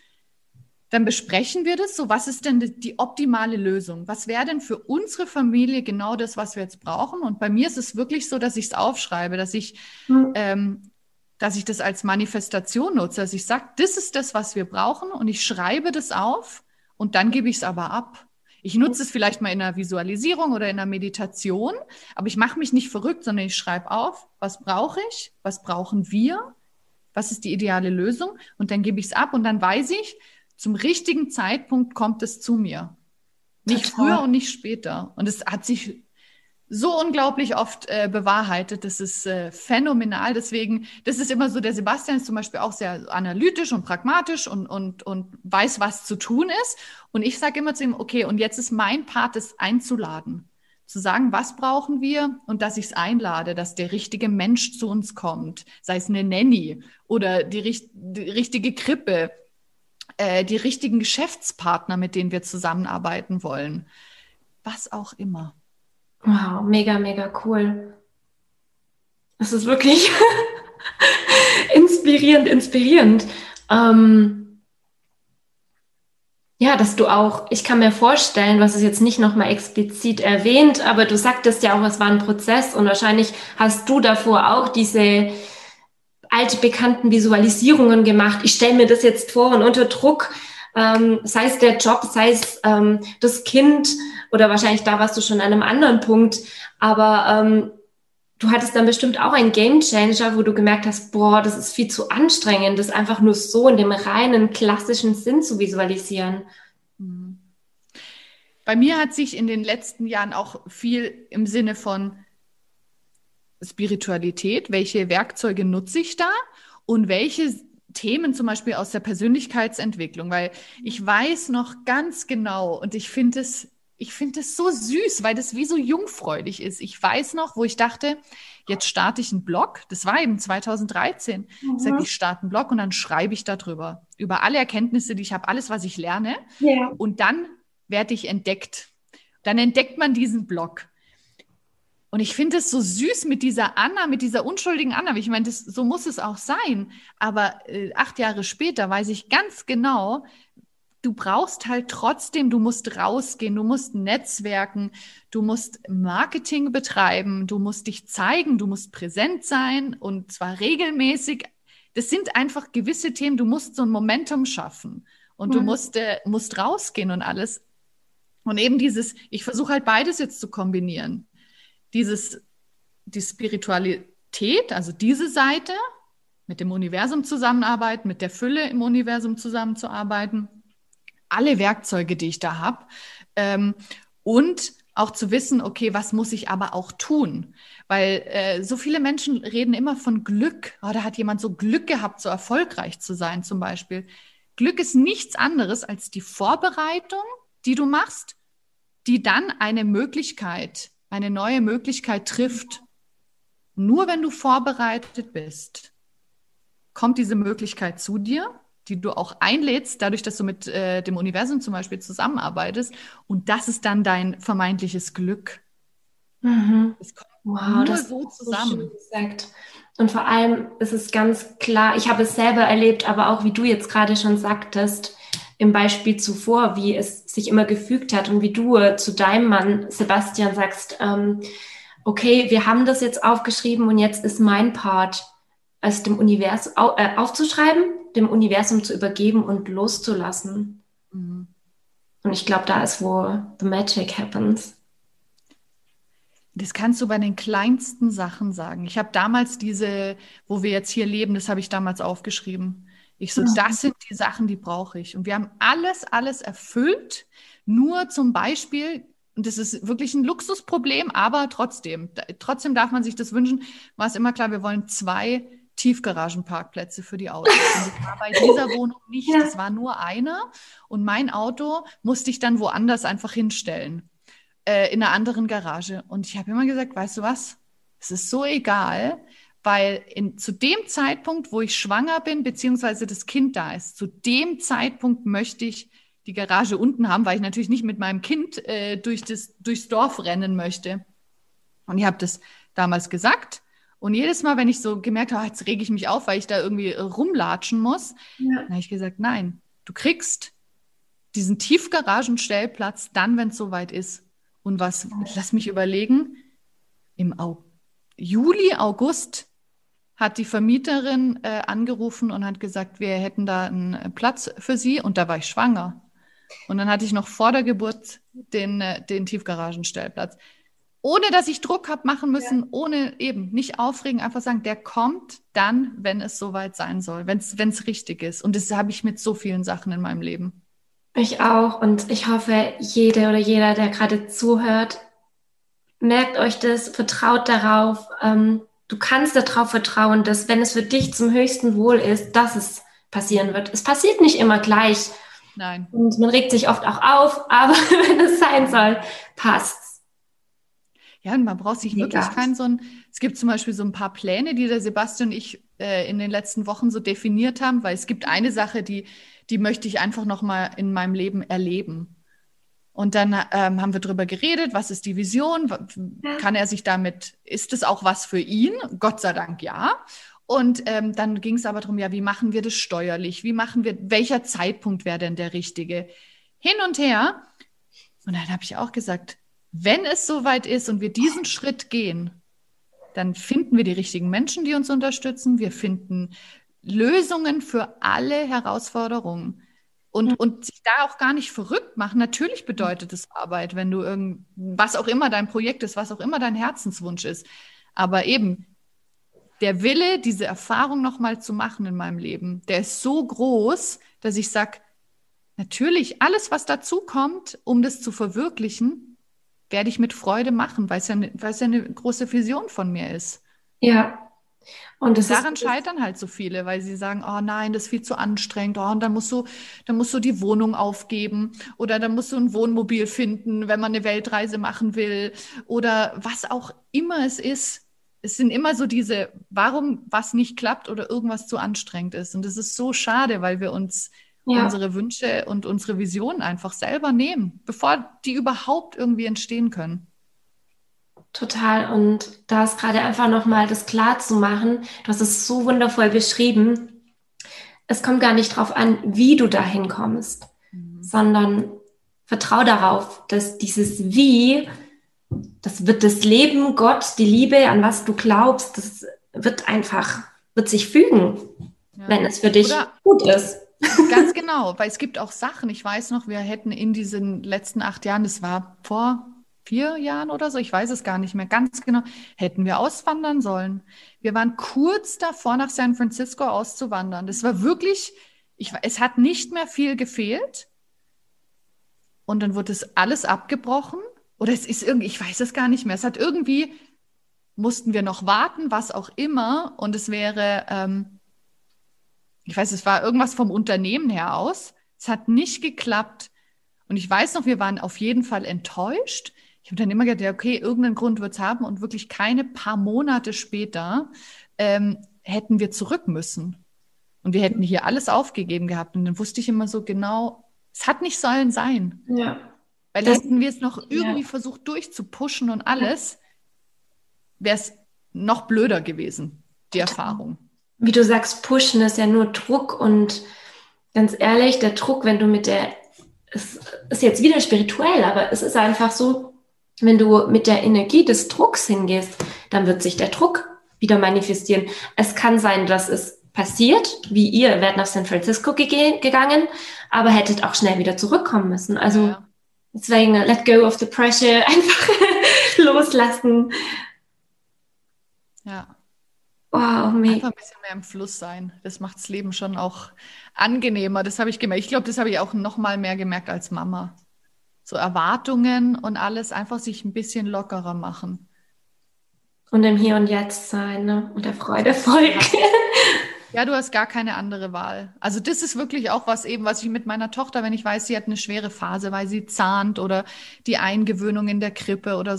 dann besprechen wir das. So, was ist denn die, die optimale Lösung? Was wäre denn für unsere Familie genau das, was wir jetzt brauchen? Und bei mir ist es wirklich so, dass ich es aufschreibe, dass ich, mhm. ähm, dass ich das als Manifestation nutze, dass ich sage, das ist das, was wir brauchen, und ich schreibe das auf und dann gebe ich es aber ab. Ich nutze es vielleicht mal in einer Visualisierung oder in einer Meditation, aber ich mache mich nicht verrückt, sondern ich schreibe auf, was brauche ich, was brauchen wir, was ist die ideale Lösung und dann gebe ich es ab und dann weiß ich, zum richtigen Zeitpunkt kommt es zu mir. Nicht Total. früher und nicht später. Und es hat sich so unglaublich oft äh, bewahrheitet. Das ist äh, phänomenal. Deswegen, das ist immer so, der Sebastian ist zum Beispiel auch sehr analytisch und pragmatisch und, und, und weiß, was zu tun ist. Und ich sage immer zu ihm, okay, und jetzt ist mein Part, das einzuladen. Zu sagen, was brauchen wir und dass ich es einlade, dass der richtige Mensch zu uns kommt, sei es eine Nanny oder die, die richtige Krippe, äh, die richtigen Geschäftspartner, mit denen wir zusammenarbeiten wollen. Was auch immer. Wow, mega, mega cool. Es ist wirklich inspirierend, inspirierend. Ähm, ja, dass du auch, ich kann mir vorstellen, was es jetzt nicht nochmal explizit erwähnt, aber du sagtest ja auch, es war ein Prozess und wahrscheinlich hast du davor auch diese alte bekannten Visualisierungen gemacht. Ich stelle mir das jetzt vor und unter Druck, ähm, sei es der Job, sei es ähm, das Kind, oder wahrscheinlich da warst du schon an einem anderen Punkt, aber ähm, du hattest dann bestimmt auch einen Game Changer, wo du gemerkt hast, boah, das ist viel zu anstrengend, das einfach nur so in dem reinen klassischen Sinn zu visualisieren. Mhm. Bei mir hat sich in den letzten Jahren auch viel im Sinne von Spiritualität, welche Werkzeuge nutze ich da und welche Themen zum Beispiel aus der Persönlichkeitsentwicklung, weil ich weiß noch ganz genau und ich finde es ich finde das so süß, weil das wie so jungfräulich ist. Ich weiß noch, wo ich dachte, jetzt starte ich einen Blog. Das war eben 2013. Mhm. Ich sage, ich starte einen Blog und dann schreibe ich darüber. Über alle Erkenntnisse, die ich habe, alles, was ich lerne. Ja. Und dann werde ich entdeckt. Dann entdeckt man diesen Blog. Und ich finde es so süß mit dieser Anna, mit dieser unschuldigen Anna. Ich meine, so muss es auch sein. Aber äh, acht Jahre später weiß ich ganz genau, du brauchst halt trotzdem, du musst rausgehen, du musst netzwerken, du musst Marketing betreiben, du musst dich zeigen, du musst präsent sein und zwar regelmäßig. Das sind einfach gewisse Themen, du musst so ein Momentum schaffen und mhm. du musst, äh, musst rausgehen und alles. Und eben dieses, ich versuche halt beides jetzt zu kombinieren dieses, die Spiritualität, also diese Seite, mit dem Universum zusammenarbeiten, mit der Fülle im Universum zusammenzuarbeiten, alle Werkzeuge, die ich da habe, ähm, und auch zu wissen, okay, was muss ich aber auch tun? Weil äh, so viele Menschen reden immer von Glück. Oh, da hat jemand so Glück gehabt, so erfolgreich zu sein zum Beispiel. Glück ist nichts anderes als die Vorbereitung, die du machst, die dann eine Möglichkeit eine neue Möglichkeit trifft, nur wenn du vorbereitet bist, kommt diese Möglichkeit zu dir, die du auch einlädst, dadurch, dass du mit äh, dem Universum zum Beispiel zusammenarbeitest. Und das ist dann dein vermeintliches Glück. Mhm. Es kommt wow, nur so zusammen. So gesagt. Und vor allem ist es ganz klar, ich habe es selber erlebt, aber auch wie du jetzt gerade schon sagtest, im Beispiel zuvor, wie es sich immer gefügt hat und wie du äh, zu deinem Mann Sebastian sagst, ähm, okay, wir haben das jetzt aufgeschrieben und jetzt ist mein Part, es dem Universum äh, aufzuschreiben, dem Universum zu übergeben und loszulassen. Mhm. Und ich glaube, da ist, wo the magic happens. Das kannst du bei den kleinsten Sachen sagen. Ich habe damals diese, wo wir jetzt hier leben, das habe ich damals aufgeschrieben. Ich so, das sind die Sachen, die brauche ich. Und wir haben alles, alles erfüllt. Nur zum Beispiel, und das ist wirklich ein Luxusproblem, aber trotzdem, trotzdem darf man sich das wünschen, war es immer klar, wir wollen zwei Tiefgaragenparkplätze für die Autos. Und das war bei dieser Wohnung nicht, das war nur einer. Und mein Auto musste ich dann woanders einfach hinstellen, äh, in einer anderen Garage. Und ich habe immer gesagt, weißt du was? Es ist so egal, weil in, zu dem Zeitpunkt, wo ich schwanger bin, beziehungsweise das Kind da ist, zu dem Zeitpunkt möchte ich die Garage unten haben, weil ich natürlich nicht mit meinem Kind äh, durch das, durchs Dorf rennen möchte. Und ich habe das damals gesagt. Und jedes Mal, wenn ich so gemerkt habe, jetzt rege ich mich auf, weil ich da irgendwie rumlatschen muss, ja. dann habe ich gesagt, nein, du kriegst diesen Tiefgaragenstellplatz dann, wenn es soweit ist. Und was, lass mich überlegen, im Juli, August hat die Vermieterin äh, angerufen und hat gesagt, wir hätten da einen äh, Platz für sie und da war ich schwanger. Und dann hatte ich noch vor der Geburt den, äh, den Tiefgaragenstellplatz. Ohne dass ich Druck habe machen müssen, ja. ohne eben nicht aufregen, einfach sagen, der kommt dann, wenn es soweit sein soll, wenn es richtig ist. Und das habe ich mit so vielen Sachen in meinem Leben. Ich auch. Und ich hoffe, jede oder jeder, der gerade zuhört, merkt euch das, vertraut darauf. Ähm, du kannst darauf vertrauen, dass wenn es für dich zum höchsten Wohl ist, dass es passieren wird. Es passiert nicht immer gleich. Nein. Und man regt sich oft auch auf, aber wenn es sein soll, passt's. Ja, und man braucht sich wirklich keinen so ein, es gibt zum Beispiel so ein paar Pläne, die der Sebastian und ich äh, in den letzten Wochen so definiert haben, weil es gibt eine Sache, die, die möchte ich einfach nochmal in meinem Leben erleben. Und dann ähm, haben wir darüber geredet, was ist die Vision, kann er sich damit, ist es auch was für ihn? Gott sei Dank ja. Und ähm, dann ging es aber darum, ja, wie machen wir das steuerlich? Wie machen wir, welcher Zeitpunkt wäre denn der richtige? Hin und her. Und dann habe ich auch gesagt, wenn es soweit ist und wir diesen Schritt gehen, dann finden wir die richtigen Menschen, die uns unterstützen. Wir finden Lösungen für alle Herausforderungen. Und, mhm. und sich da auch gar nicht verrückt machen. Natürlich bedeutet es Arbeit, wenn du irgend, was auch immer dein Projekt ist, was auch immer dein Herzenswunsch ist. Aber eben, der Wille, diese Erfahrung nochmal zu machen in meinem Leben, der ist so groß, dass ich sage, natürlich, alles, was dazu kommt, um das zu verwirklichen, werde ich mit Freude machen, weil es ja, ne, weil es ja eine große Vision von mir ist. Ja, Und daran scheitern halt so viele, weil sie sagen, oh nein, das ist viel zu anstrengend, oh, und dann musst du, dann musst du die Wohnung aufgeben oder dann musst du ein Wohnmobil finden, wenn man eine Weltreise machen will oder was auch immer es ist. Es sind immer so diese, warum was nicht klappt oder irgendwas zu anstrengend ist. Und das ist so schade, weil wir uns ja. unsere Wünsche und unsere Visionen einfach selber nehmen, bevor die überhaupt irgendwie entstehen können. Total. Und da ist gerade einfach nochmal das klar zu machen. Du hast es so wundervoll beschrieben. Es kommt gar nicht darauf an, wie du dahin kommst, mhm. sondern vertrau darauf, dass dieses Wie, das wird das Leben, Gott, die Liebe, an was du glaubst, das wird einfach, wird sich fügen, ja. wenn es für dich Oder gut ist. Ganz genau, weil es gibt auch Sachen, ich weiß noch, wir hätten in diesen letzten acht Jahren, das war vor vier Jahren oder so, ich weiß es gar nicht mehr ganz genau, hätten wir auswandern sollen. Wir waren kurz davor, nach San Francisco auszuwandern. Das war wirklich, ich, es hat nicht mehr viel gefehlt. Und dann wurde es alles abgebrochen. Oder es ist irgendwie, ich weiß es gar nicht mehr. Es hat irgendwie, mussten wir noch warten, was auch immer. Und es wäre, ähm, ich weiß, es war irgendwas vom Unternehmen her aus. Es hat nicht geklappt. Und ich weiß noch, wir waren auf jeden Fall enttäuscht ich habe dann immer gedacht, ja, okay, irgendeinen Grund wird es haben und wirklich keine paar Monate später ähm, hätten wir zurück müssen. Und wir hätten hier alles aufgegeben gehabt. Und dann wusste ich immer so genau, es hat nicht sollen sein. Ja. Weil das, hätten wir es noch irgendwie ja. versucht durchzupuschen und alles, wäre es noch blöder gewesen, die Erfahrung. Wie du sagst, pushen ist ja nur Druck und ganz ehrlich, der Druck, wenn du mit der, es ist jetzt wieder spirituell, aber es ist einfach so, wenn du mit der Energie des Drucks hingehst, dann wird sich der Druck wieder manifestieren. Es kann sein, dass es passiert, wie ihr werdet nach San Francisco ge gegangen, aber hättet auch schnell wieder zurückkommen müssen. Also ja. deswegen let go of the pressure, einfach loslassen. Ja. Wow, mega. Einfach ein bisschen mehr im Fluss sein. Das macht das Leben schon auch angenehmer. Das habe ich gemerkt. Ich glaube, das habe ich auch noch mal mehr gemerkt als Mama so Erwartungen und alles einfach sich ein bisschen lockerer machen. Und im Hier und Jetzt sein ne? und der Freude folgen. Ja, du hast gar keine andere Wahl. Also das ist wirklich auch was eben, was ich mit meiner Tochter, wenn ich weiß, sie hat eine schwere Phase, weil sie zahnt oder die Eingewöhnung in der Krippe oder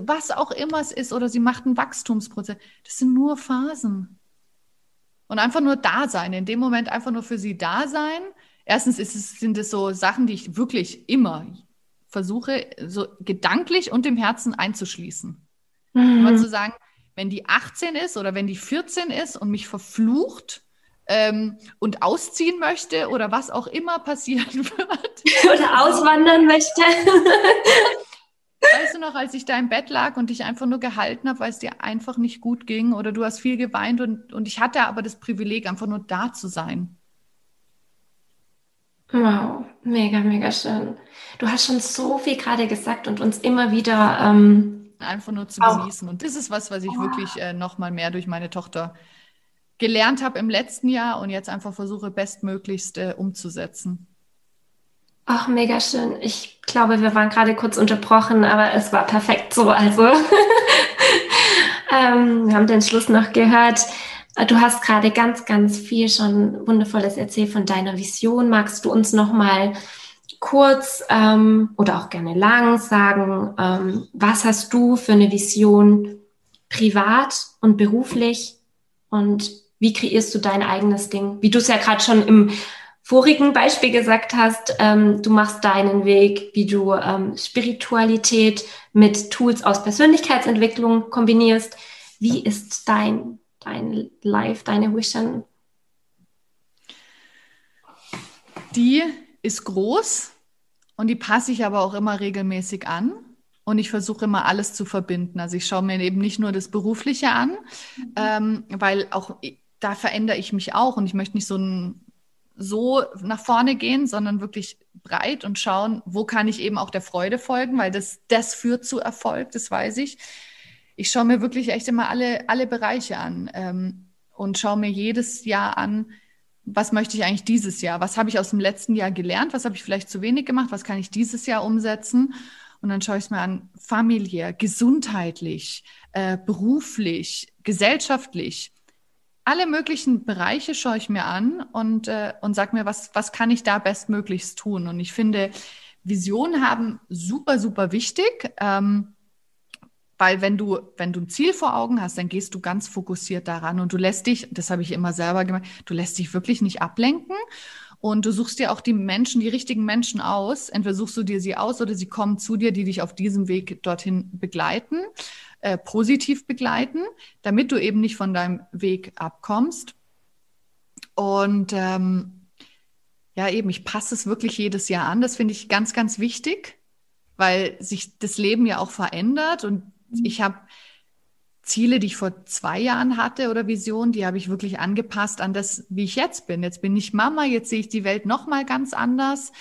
was auch immer es ist oder sie macht einen Wachstumsprozess. Das sind nur Phasen. Und einfach nur da sein, in dem Moment einfach nur für sie da sein. Erstens ist es, sind es so Sachen, die ich wirklich immer versuche, so gedanklich und im Herzen einzuschließen. Mhm. Mal zu sagen, wenn die 18 ist oder wenn die 14 ist und mich verflucht ähm, und ausziehen möchte oder was auch immer passieren wird. Oder auswandern möchte. Weißt du noch, als ich da im Bett lag und dich einfach nur gehalten habe, weil es dir einfach nicht gut ging oder du hast viel geweint und, und ich hatte aber das Privileg, einfach nur da zu sein. Wow, mega, mega schön. Du hast schon so viel gerade gesagt und uns immer wieder ähm, einfach nur zu genießen. Und das ist was, was ich oh. wirklich äh, noch mal mehr durch meine Tochter gelernt habe im letzten Jahr und jetzt einfach versuche, bestmöglichst äh, umzusetzen. Ach, mega schön. Ich glaube, wir waren gerade kurz unterbrochen, aber es war perfekt so. Also, ähm, wir haben den Schluss noch gehört. Du hast gerade ganz, ganz viel schon Wundervolles erzählt von deiner Vision. Magst du uns noch mal kurz ähm, oder auch gerne lang sagen, ähm, was hast du für eine Vision privat und beruflich und wie kreierst du dein eigenes Ding? Wie du es ja gerade schon im vorigen Beispiel gesagt hast, ähm, du machst deinen Weg, wie du ähm, Spiritualität mit Tools aus Persönlichkeitsentwicklung kombinierst. Wie ist dein dein Life, deine Vision? Die ist groß und die passe ich aber auch immer regelmäßig an. Und ich versuche immer alles zu verbinden. Also ich schaue mir eben nicht nur das Berufliche an, mhm. ähm, weil auch da verändere ich mich auch und ich möchte nicht so, ein, so nach vorne gehen, sondern wirklich breit und schauen, wo kann ich eben auch der Freude folgen, weil das, das führt zu Erfolg, das weiß ich ich schaue mir wirklich echt immer alle, alle Bereiche an ähm, und schaue mir jedes Jahr an, was möchte ich eigentlich dieses Jahr? Was habe ich aus dem letzten Jahr gelernt? Was habe ich vielleicht zu wenig gemacht? Was kann ich dieses Jahr umsetzen? Und dann schaue ich es mir an, familiär, gesundheitlich, äh, beruflich, gesellschaftlich. alle möglichen Bereiche schaue ich mir an und, äh, und sag mir, was, was kann ich da bestmöglichst tun? Und ich finde, Visionen haben super, super wichtig. Ähm, weil wenn du, wenn du ein Ziel vor Augen hast, dann gehst du ganz fokussiert daran und du lässt dich, das habe ich immer selber gemacht, du lässt dich wirklich nicht ablenken und du suchst dir auch die Menschen, die richtigen Menschen aus. Entweder suchst du dir sie aus oder sie kommen zu dir, die dich auf diesem Weg dorthin begleiten, äh, positiv begleiten, damit du eben nicht von deinem Weg abkommst. Und ähm, ja, eben, ich passe es wirklich jedes Jahr an. Das finde ich ganz, ganz wichtig, weil sich das Leben ja auch verändert. Und. Ich habe Ziele, die ich vor zwei Jahren hatte oder Visionen, die habe ich wirklich angepasst an das, wie ich jetzt bin. Jetzt bin ich Mama, jetzt sehe ich die Welt noch mal ganz anders.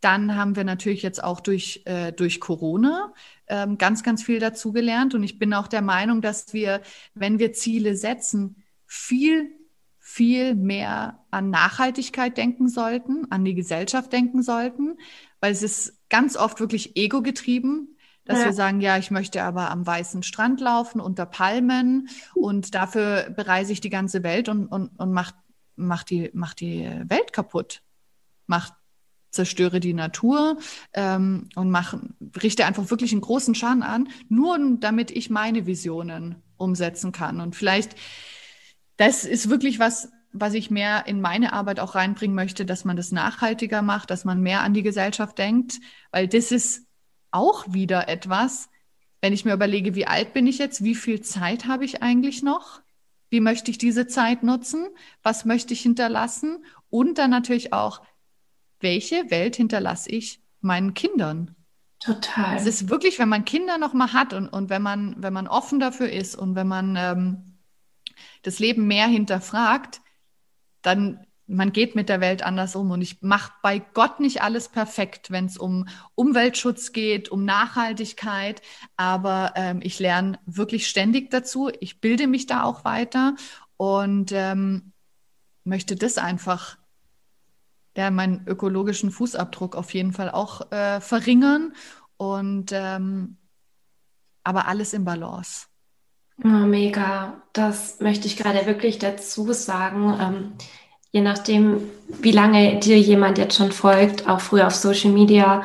Dann haben wir natürlich jetzt auch durch, äh, durch Corona ähm, ganz, ganz viel dazugelernt. Und ich bin auch der Meinung, dass wir, wenn wir Ziele setzen, viel, viel mehr an Nachhaltigkeit denken sollten, an die Gesellschaft denken sollten, weil es ist ganz oft wirklich ego getrieben dass ja. wir sagen, ja, ich möchte aber am weißen Strand laufen unter Palmen und dafür bereise ich die ganze Welt und, und, und mach, mach, die, mach die Welt kaputt. Mach, zerstöre die Natur ähm, und mach, richte einfach wirklich einen großen Schaden an, nur damit ich meine Visionen umsetzen kann. Und vielleicht, das ist wirklich was, was ich mehr in meine Arbeit auch reinbringen möchte, dass man das nachhaltiger macht, dass man mehr an die Gesellschaft denkt, weil das ist auch wieder etwas, wenn ich mir überlege, wie alt bin ich jetzt, wie viel Zeit habe ich eigentlich noch? Wie möchte ich diese Zeit nutzen? Was möchte ich hinterlassen? Und dann natürlich auch, welche Welt hinterlasse ich meinen Kindern? Total. Es ist wirklich, wenn man Kinder noch mal hat und, und wenn man, wenn man offen dafür ist und wenn man ähm, das Leben mehr hinterfragt, dann man geht mit der Welt anders um und ich mache bei Gott nicht alles perfekt, wenn es um Umweltschutz geht, um Nachhaltigkeit, aber ähm, ich lerne wirklich ständig dazu. Ich bilde mich da auch weiter und ähm, möchte das einfach, ja, meinen ökologischen Fußabdruck auf jeden Fall auch äh, verringern und ähm, aber alles im Balance. Oh, mega, das möchte ich gerade wirklich dazu sagen. Je nachdem, wie lange dir jemand jetzt schon folgt, auch früher auf Social Media.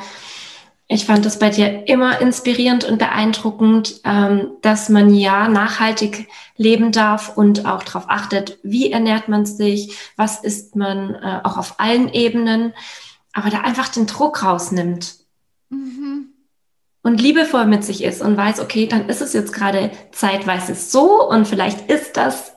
Ich fand das bei dir immer inspirierend und beeindruckend, ähm, dass man ja nachhaltig leben darf und auch darauf achtet, wie ernährt man sich, was isst man, äh, auch auf allen Ebenen, aber da einfach den Druck rausnimmt. Mhm. Und liebevoll mit sich ist und weiß, okay, dann ist es jetzt gerade zeitweise so und vielleicht ist das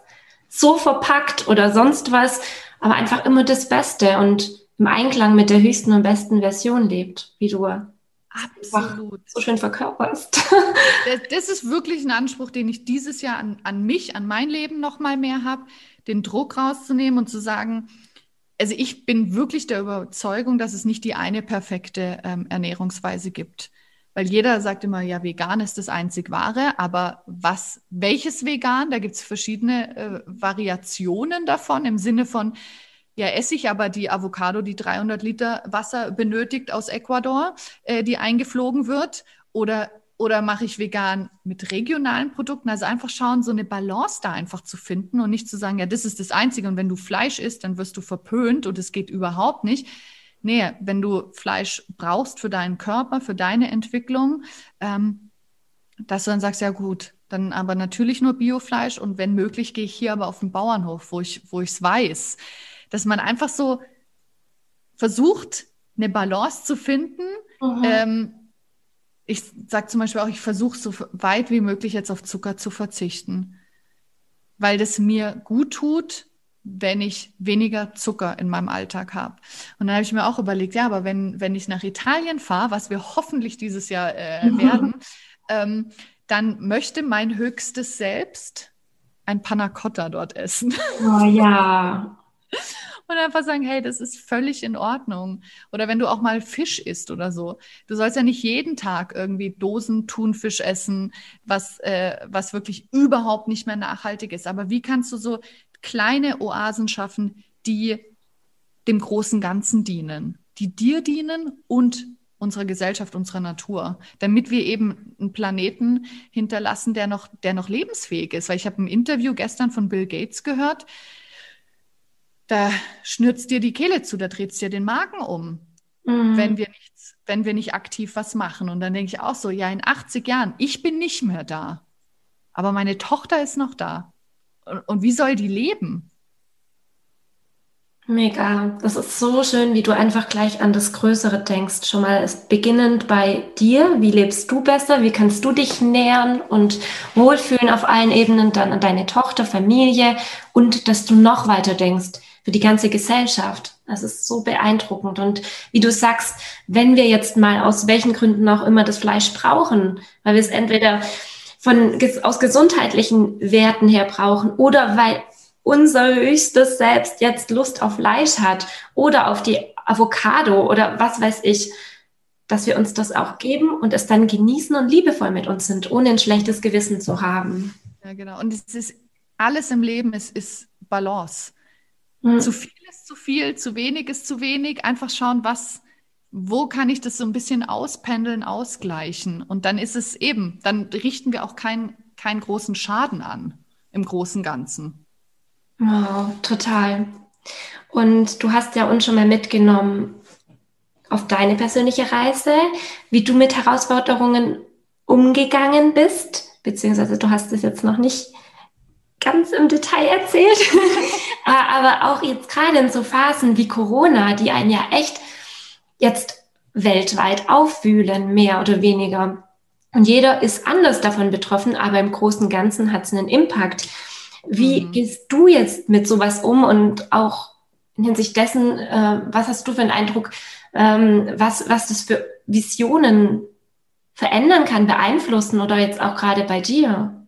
so verpackt oder sonst was aber einfach immer das Beste und im Einklang mit der höchsten und besten Version lebt, wie du Absolut. so schön verkörperst. Das, das, ist wirklich ein Anspruch, den ich dieses Jahr an, an mich, an mein Leben noch mal mehr habe, den Druck rauszunehmen und zu sagen, also ich bin wirklich der Überzeugung, dass es nicht die eine perfekte ähm, Ernährungsweise gibt. Weil jeder sagt immer, ja, vegan ist das einzig wahre, aber was, welches vegan? Da gibt es verschiedene äh, Variationen davon im Sinne von, ja, esse ich aber die Avocado, die 300 Liter Wasser benötigt aus Ecuador, äh, die eingeflogen wird, oder oder mache ich vegan mit regionalen Produkten? Also einfach schauen, so eine Balance da einfach zu finden und nicht zu sagen, ja, das ist das Einzige und wenn du Fleisch isst, dann wirst du verpönt und es geht überhaupt nicht, nee, wenn du Fleisch brauchst für deinen Körper, für deine Entwicklung, ähm, dass du dann sagst, ja gut, dann aber natürlich nur Biofleisch und wenn möglich gehe ich hier aber auf den Bauernhof, wo ich wo ich es weiß, dass man einfach so versucht eine Balance zu finden. Mhm. Ähm, ich sage zum Beispiel auch, ich versuche so weit wie möglich jetzt auf Zucker zu verzichten, weil das mir gut tut, wenn ich weniger Zucker in meinem Alltag habe. Und dann habe ich mir auch überlegt, ja, aber wenn, wenn ich nach Italien fahre, was wir hoffentlich dieses Jahr äh, werden, ähm, dann möchte mein höchstes Selbst ein Panna Cotta dort essen. Oh ja. Und einfach sagen, hey, das ist völlig in Ordnung. Oder wenn du auch mal Fisch isst oder so. Du sollst ja nicht jeden Tag irgendwie Dosen Thunfisch essen, was, äh, was wirklich überhaupt nicht mehr nachhaltig ist. Aber wie kannst du so kleine Oasen schaffen, die dem großen Ganzen dienen, die dir dienen und unserer Gesellschaft, unserer Natur, damit wir eben einen Planeten hinterlassen, der noch, der noch lebensfähig ist. Weil ich habe ein Interview gestern von Bill Gates gehört, da schnürzt dir die Kehle zu, da dreht dir den Magen um, mhm. wenn wir nichts, wenn wir nicht aktiv was machen. Und dann denke ich auch so, ja, in 80 Jahren, ich bin nicht mehr da, aber meine Tochter ist noch da. Und, wie soll die leben? Mega. Das ist so schön, wie du einfach gleich an das Größere denkst. Schon mal beginnend bei dir. Wie lebst du besser? Wie kannst du dich nähern und wohlfühlen auf allen Ebenen? Dann an deine Tochter, Familie und dass du noch weiter denkst für die ganze Gesellschaft. Das ist so beeindruckend. Und wie du sagst, wenn wir jetzt mal aus welchen Gründen auch immer das Fleisch brauchen, weil wir es entweder von, aus gesundheitlichen Werten her brauchen oder weil unser höchstes Selbst jetzt Lust auf Fleisch hat oder auf die Avocado oder was weiß ich, dass wir uns das auch geben und es dann genießen und liebevoll mit uns sind, ohne ein schlechtes Gewissen zu haben. Ja, genau. Und es ist alles im Leben ist, ist Balance. Mhm. Zu viel ist zu viel, zu wenig ist zu wenig. Einfach schauen, was, wo kann ich das so ein bisschen auspendeln, ausgleichen. Und dann ist es eben, dann richten wir auch keinen keinen großen Schaden an im großen Ganzen. Wow, total. Und du hast ja uns schon mal mitgenommen auf deine persönliche Reise, wie du mit Herausforderungen umgegangen bist, beziehungsweise du hast es jetzt noch nicht ganz im Detail erzählt, aber auch jetzt gerade in so Phasen wie Corona, die einen ja echt jetzt weltweit aufwühlen, mehr oder weniger. Und jeder ist anders davon betroffen, aber im Großen und Ganzen hat es einen Impact. Wie mhm. gehst du jetzt mit sowas um und auch in Hinsicht dessen, äh, was hast du für einen Eindruck, ähm, was, was das für Visionen verändern kann, beeinflussen oder jetzt auch gerade bei dir?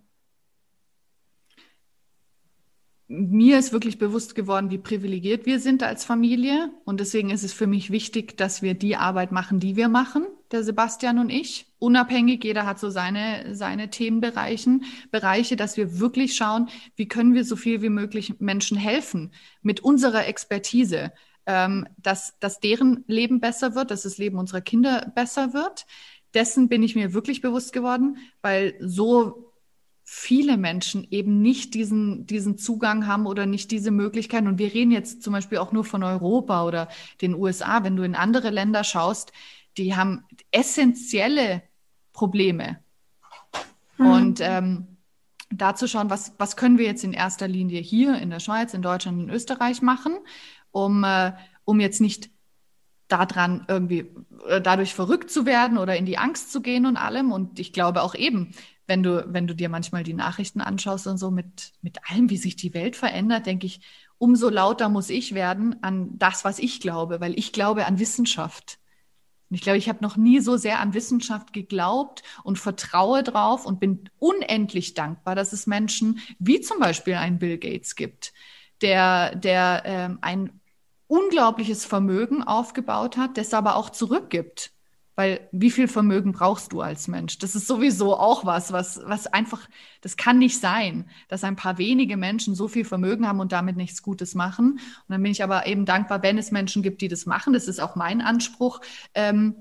Mir ist wirklich bewusst geworden, wie privilegiert wir sind als Familie. Und deswegen ist es für mich wichtig, dass wir die Arbeit machen, die wir machen, der Sebastian und ich. Unabhängig, jeder hat so seine, seine Themenbereichen, Bereiche, dass wir wirklich schauen, wie können wir so viel wie möglich Menschen helfen mit unserer Expertise, ähm, dass, dass deren Leben besser wird, dass das Leben unserer Kinder besser wird. Dessen bin ich mir wirklich bewusst geworden, weil so viele Menschen eben nicht diesen, diesen Zugang haben oder nicht diese Möglichkeiten. Und wir reden jetzt zum Beispiel auch nur von Europa oder den USA. Wenn du in andere Länder schaust, die haben essentielle Probleme. Mhm. Und ähm, da zu schauen, was, was können wir jetzt in erster Linie hier in der Schweiz, in Deutschland, in Österreich machen, um, äh, um jetzt nicht daran irgendwie äh, dadurch verrückt zu werden oder in die Angst zu gehen und allem. Und ich glaube auch eben, wenn du, wenn du dir manchmal die Nachrichten anschaust und so mit, mit allem, wie sich die Welt verändert, denke ich, umso lauter muss ich werden an das, was ich glaube, weil ich glaube an Wissenschaft. Und ich glaube, ich habe noch nie so sehr an Wissenschaft geglaubt und vertraue drauf und bin unendlich dankbar, dass es Menschen wie zum Beispiel einen Bill Gates gibt, der, der ähm, ein unglaubliches Vermögen aufgebaut hat, das aber auch zurückgibt weil wie viel Vermögen brauchst du als Mensch? Das ist sowieso auch was, was, was einfach, das kann nicht sein, dass ein paar wenige Menschen so viel Vermögen haben und damit nichts Gutes machen. Und dann bin ich aber eben dankbar, wenn es Menschen gibt, die das machen. Das ist auch mein Anspruch. Ähm,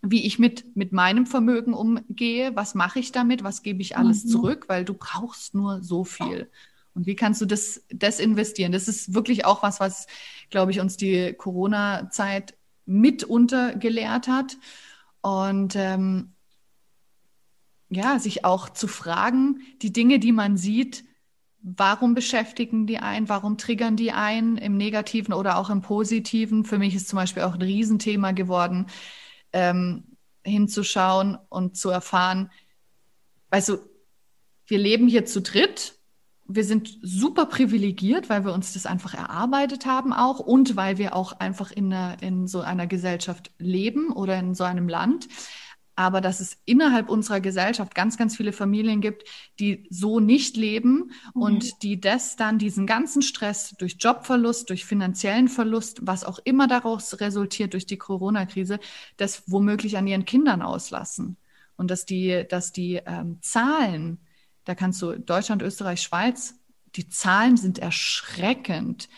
wie ich mit, mit meinem Vermögen umgehe, was mache ich damit, was gebe ich alles mhm. zurück, weil du brauchst nur so viel. Und wie kannst du das, das investieren? Das ist wirklich auch was, was, glaube ich, uns die Corona-Zeit mitunter gelehrt hat. Und ähm, ja, sich auch zu fragen, die Dinge, die man sieht, warum beschäftigen die ein, warum triggern die ein im negativen oder auch im positiven. Für mich ist zum Beispiel auch ein Riesenthema geworden, ähm, hinzuschauen und zu erfahren, weißt du, wir leben hier zu dritt wir sind super privilegiert, weil wir uns das einfach erarbeitet haben auch und weil wir auch einfach in, einer, in so einer Gesellschaft leben oder in so einem Land. Aber dass es innerhalb unserer Gesellschaft ganz, ganz viele Familien gibt, die so nicht leben mhm. und die das dann, diesen ganzen Stress durch Jobverlust, durch finanziellen Verlust, was auch immer daraus resultiert durch die Corona-Krise, das womöglich an ihren Kindern auslassen. Und dass die, dass die ähm, Zahlen, da kannst du Deutschland, Österreich, Schweiz, die Zahlen sind erschreckend,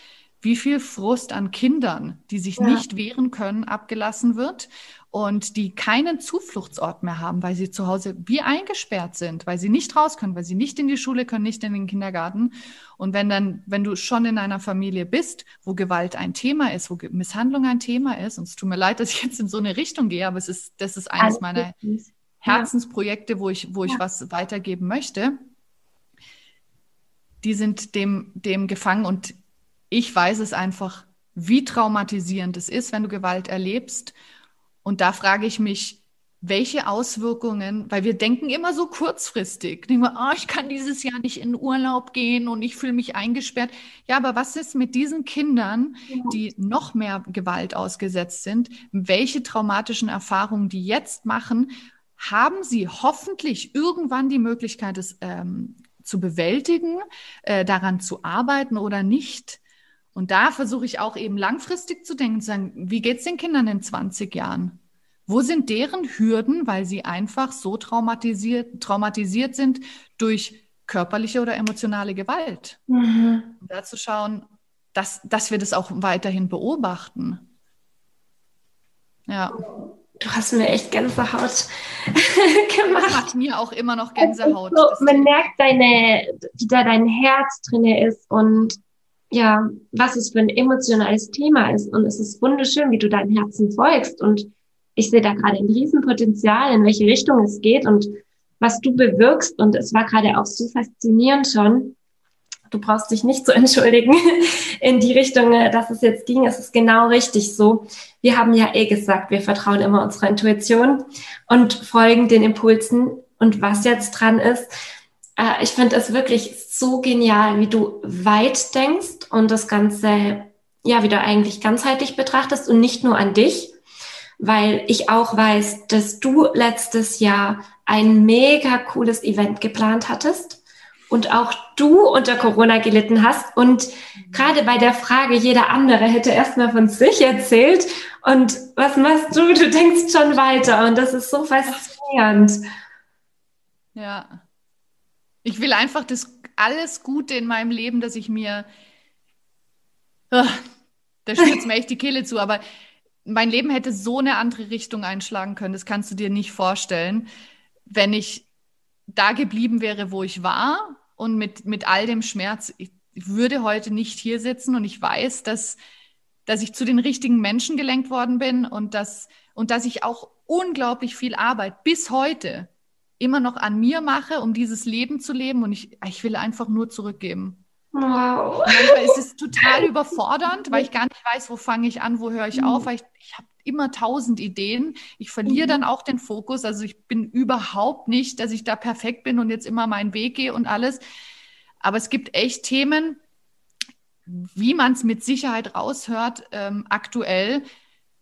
wie viel Frust an Kindern, die sich ja. nicht wehren können, abgelassen wird und die keinen Zufluchtsort mehr haben, weil sie zu Hause wie eingesperrt sind, weil sie nicht raus können, weil sie nicht in die Schule können, nicht in den Kindergarten. Und wenn dann, wenn du schon in einer Familie bist, wo Gewalt ein Thema ist, wo Misshandlung ein Thema ist, und es tut mir leid, dass ich jetzt in so eine Richtung gehe, aber es ist, das ist eines Alles meiner Herzensprojekte, wo ich, wo ich was weitergeben möchte. Die sind dem, dem gefangen und ich weiß es einfach, wie traumatisierend es ist, wenn du Gewalt erlebst. Und da frage ich mich, welche Auswirkungen, weil wir denken immer so kurzfristig, denken wir, oh, ich kann dieses Jahr nicht in Urlaub gehen und ich fühle mich eingesperrt. Ja, aber was ist mit diesen Kindern, die noch mehr Gewalt ausgesetzt sind? Welche traumatischen Erfahrungen die jetzt machen? Haben sie hoffentlich irgendwann die Möglichkeit, es ähm, zu bewältigen, äh, daran zu arbeiten oder nicht? Und da versuche ich auch eben langfristig zu denken, zu sagen, wie geht es den Kindern in 20 Jahren? Wo sind deren Hürden, weil sie einfach so traumatisiert, traumatisiert sind durch körperliche oder emotionale Gewalt? Mhm. Und da zu schauen, dass, dass wir das auch weiterhin beobachten. Ja. Du hast mir echt Gänsehaut gemacht. Macht mir auch immer noch Gänsehaut. So, man merkt deine, wie da dein Herz drin ist und ja, was es für ein emotionales Thema ist. Und es ist wunderschön, wie du deinem Herzen folgst. Und ich sehe da gerade ein Riesenpotenzial, in welche Richtung es geht und was du bewirkst. Und es war gerade auch so faszinierend schon. Du brauchst dich nicht zu entschuldigen in die Richtung, äh, dass es jetzt ging. Es ist genau richtig so. Wir haben ja eh gesagt, wir vertrauen immer unserer Intuition und folgen den Impulsen. Und was jetzt dran ist, äh, ich finde es wirklich so genial, wie du weit denkst und das Ganze ja wieder eigentlich ganzheitlich betrachtest und nicht nur an dich, weil ich auch weiß, dass du letztes Jahr ein mega cooles Event geplant hattest und auch du unter Corona gelitten hast und gerade bei der Frage, jeder andere hätte erstmal von sich erzählt und was machst du? Du denkst schon weiter und das ist so faszinierend. Ja. Ich will einfach das alles Gute in meinem Leben, dass ich mir, oh, da stürzt mir echt die Kehle zu, aber mein Leben hätte so eine andere Richtung einschlagen können, das kannst du dir nicht vorstellen, wenn ich da geblieben wäre, wo ich war und mit, mit all dem Schmerz. Ich, würde heute nicht hier sitzen und ich weiß, dass, dass ich zu den richtigen Menschen gelenkt worden bin und dass, und dass ich auch unglaublich viel Arbeit bis heute immer noch an mir mache, um dieses Leben zu leben und ich, ich will einfach nur zurückgeben. Wow. manchmal ist es total überfordernd, weil ich gar nicht weiß, wo fange ich an, wo höre ich auf, weil ich, ich habe immer tausend Ideen. Ich verliere mhm. dann auch den Fokus. Also ich bin überhaupt nicht, dass ich da perfekt bin und jetzt immer meinen Weg gehe und alles. Aber es gibt echt Themen, wie man es mit Sicherheit raushört, ähm, aktuell,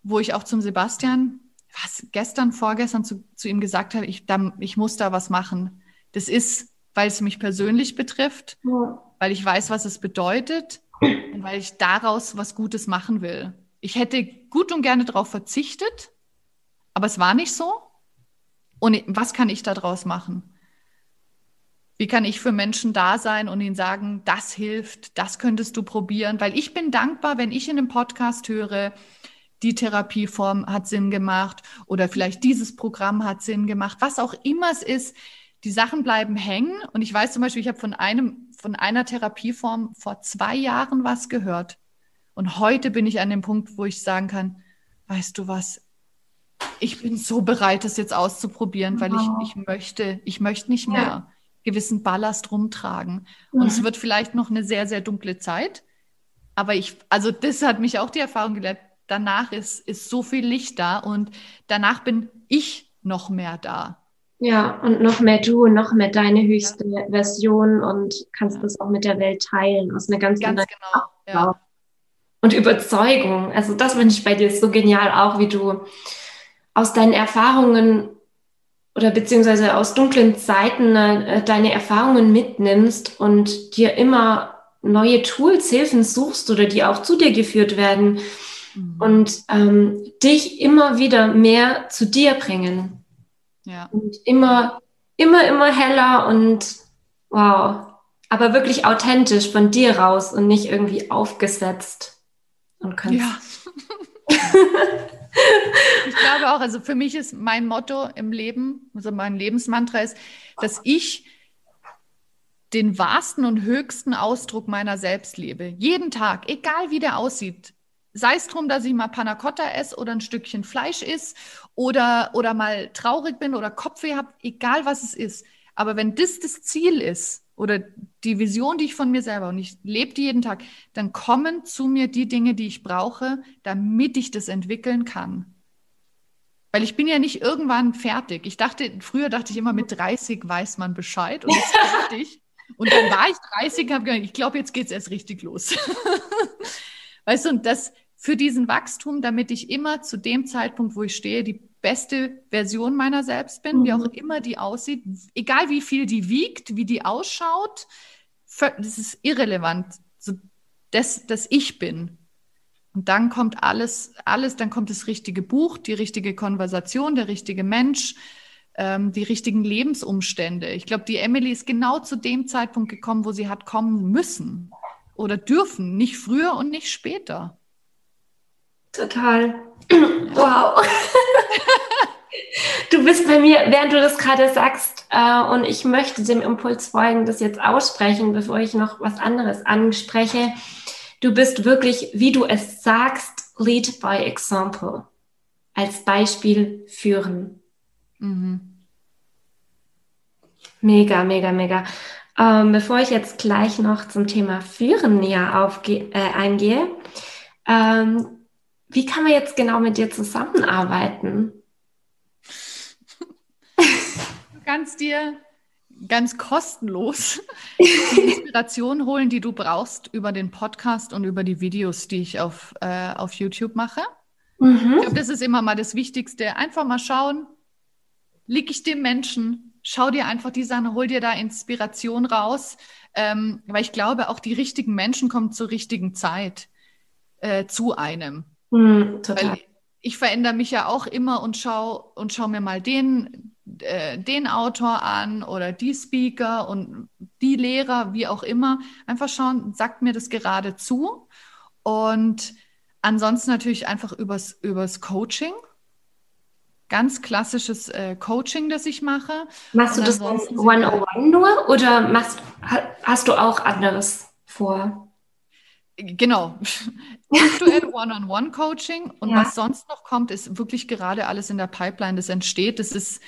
wo ich auch zum Sebastian was gestern, vorgestern zu, zu ihm gesagt habe, ich, da, ich muss da was machen. Das ist, weil es mich persönlich betrifft, ja. weil ich weiß, was es bedeutet und weil ich daraus was Gutes machen will. Ich hätte gut und gerne darauf verzichtet, aber es war nicht so. Und was kann ich daraus machen? Wie kann ich für Menschen da sein und ihnen sagen, das hilft, das könntest du probieren? Weil ich bin dankbar, wenn ich in einem Podcast höre, die Therapieform hat Sinn gemacht oder vielleicht dieses Programm hat Sinn gemacht, was auch immer es ist. Die Sachen bleiben hängen. Und ich weiß zum Beispiel, ich habe von einem, von einer Therapieform vor zwei Jahren was gehört. Und heute bin ich an dem Punkt, wo ich sagen kann, weißt du was? Ich bin so bereit, das jetzt auszuprobieren, weil ich, ich möchte, ich möchte nicht mehr ja. gewissen Ballast rumtragen. Und es wird vielleicht noch eine sehr, sehr dunkle Zeit. Aber ich, also das hat mich auch die Erfahrung gelehrt danach ist, ist so viel Licht da und danach bin ich noch mehr da. Ja, und noch mehr du und noch mehr deine höchste ja. Version und kannst ja. das auch mit der Welt teilen aus einer ganz, ganz genau. Ja. Und Überzeugung. Also das finde ich bei dir so genial auch, wie du aus deinen Erfahrungen oder beziehungsweise aus dunklen Zeiten äh, deine Erfahrungen mitnimmst und dir immer neue Tools, Hilfen suchst oder die auch zu dir geführt werden mhm. und ähm, dich immer wieder mehr zu dir bringen. Ja. Und immer, immer, immer heller und wow. aber wirklich authentisch von dir raus und nicht irgendwie aufgesetzt. Und kannst ja. ich glaube auch, also für mich ist mein Motto im Leben, also mein Lebensmantra ist, dass ich den wahrsten und höchsten Ausdruck meiner selbst lebe. Jeden Tag, egal wie der aussieht. Sei es drum, dass ich mal Panna Cotta esse oder ein Stückchen Fleisch esse oder, oder mal traurig bin oder Kopfweh habe, egal was es ist. Aber wenn das das Ziel ist oder die Vision, die ich von mir selber und ich lebe die jeden Tag, dann kommen zu mir die Dinge, die ich brauche, damit ich das entwickeln kann. Weil ich bin ja nicht irgendwann fertig. Ich dachte, früher dachte ich immer, mit 30 weiß man Bescheid und ist fertig. Und dann war ich 30 und habe gedacht, ich glaube, jetzt geht es erst richtig los. weißt du, und das für diesen Wachstum, damit ich immer zu dem Zeitpunkt, wo ich stehe, die beste Version meiner selbst bin, mhm. wie auch mhm. immer die aussieht, egal wie viel die wiegt, wie die ausschaut, das ist irrelevant. So, das, das ich bin. Und dann kommt alles, alles, dann kommt das richtige Buch, die richtige Konversation, der richtige Mensch, ähm, die richtigen Lebensumstände. Ich glaube, die Emily ist genau zu dem Zeitpunkt gekommen, wo sie hat kommen müssen oder dürfen, nicht früher und nicht später. Total. Wow. Du bist bei mir, während du das gerade sagst, äh, und ich möchte dem Impuls folgen, das jetzt aussprechen, bevor ich noch was anderes anspreche. Du bist wirklich, wie du es sagst, lead by example. Als Beispiel führen. Mhm. Mega, mega, mega. Ähm, bevor ich jetzt gleich noch zum Thema Führen näher aufge äh, eingehe, ähm, wie kann man jetzt genau mit dir zusammenarbeiten? Du kannst dir ganz kostenlos die Inspiration holen, die du brauchst über den Podcast und über die Videos, die ich auf, äh, auf YouTube mache. Mhm. Ich glaube, das ist immer mal das Wichtigste. Einfach mal schauen, liege ich dem Menschen, schau dir einfach die Sachen, hol dir da Inspiration raus, ähm, weil ich glaube, auch die richtigen Menschen kommen zur richtigen Zeit äh, zu einem. Mhm, total. Weil ich verändere mich ja auch immer und schau und schau mir mal den, äh, den Autor an oder die Speaker und die Lehrer, wie auch immer. Einfach schauen, sagt mir das gerade zu. Und ansonsten natürlich einfach übers, übers Coaching. Ganz klassisches äh, Coaching, das ich mache. Machst du das one-on-one nur oder machst, hast du auch anderes vor? Genau. Aktuell One-on-One-Coaching und ja. was sonst noch kommt, ist wirklich gerade alles in der Pipeline, das entsteht. Das ist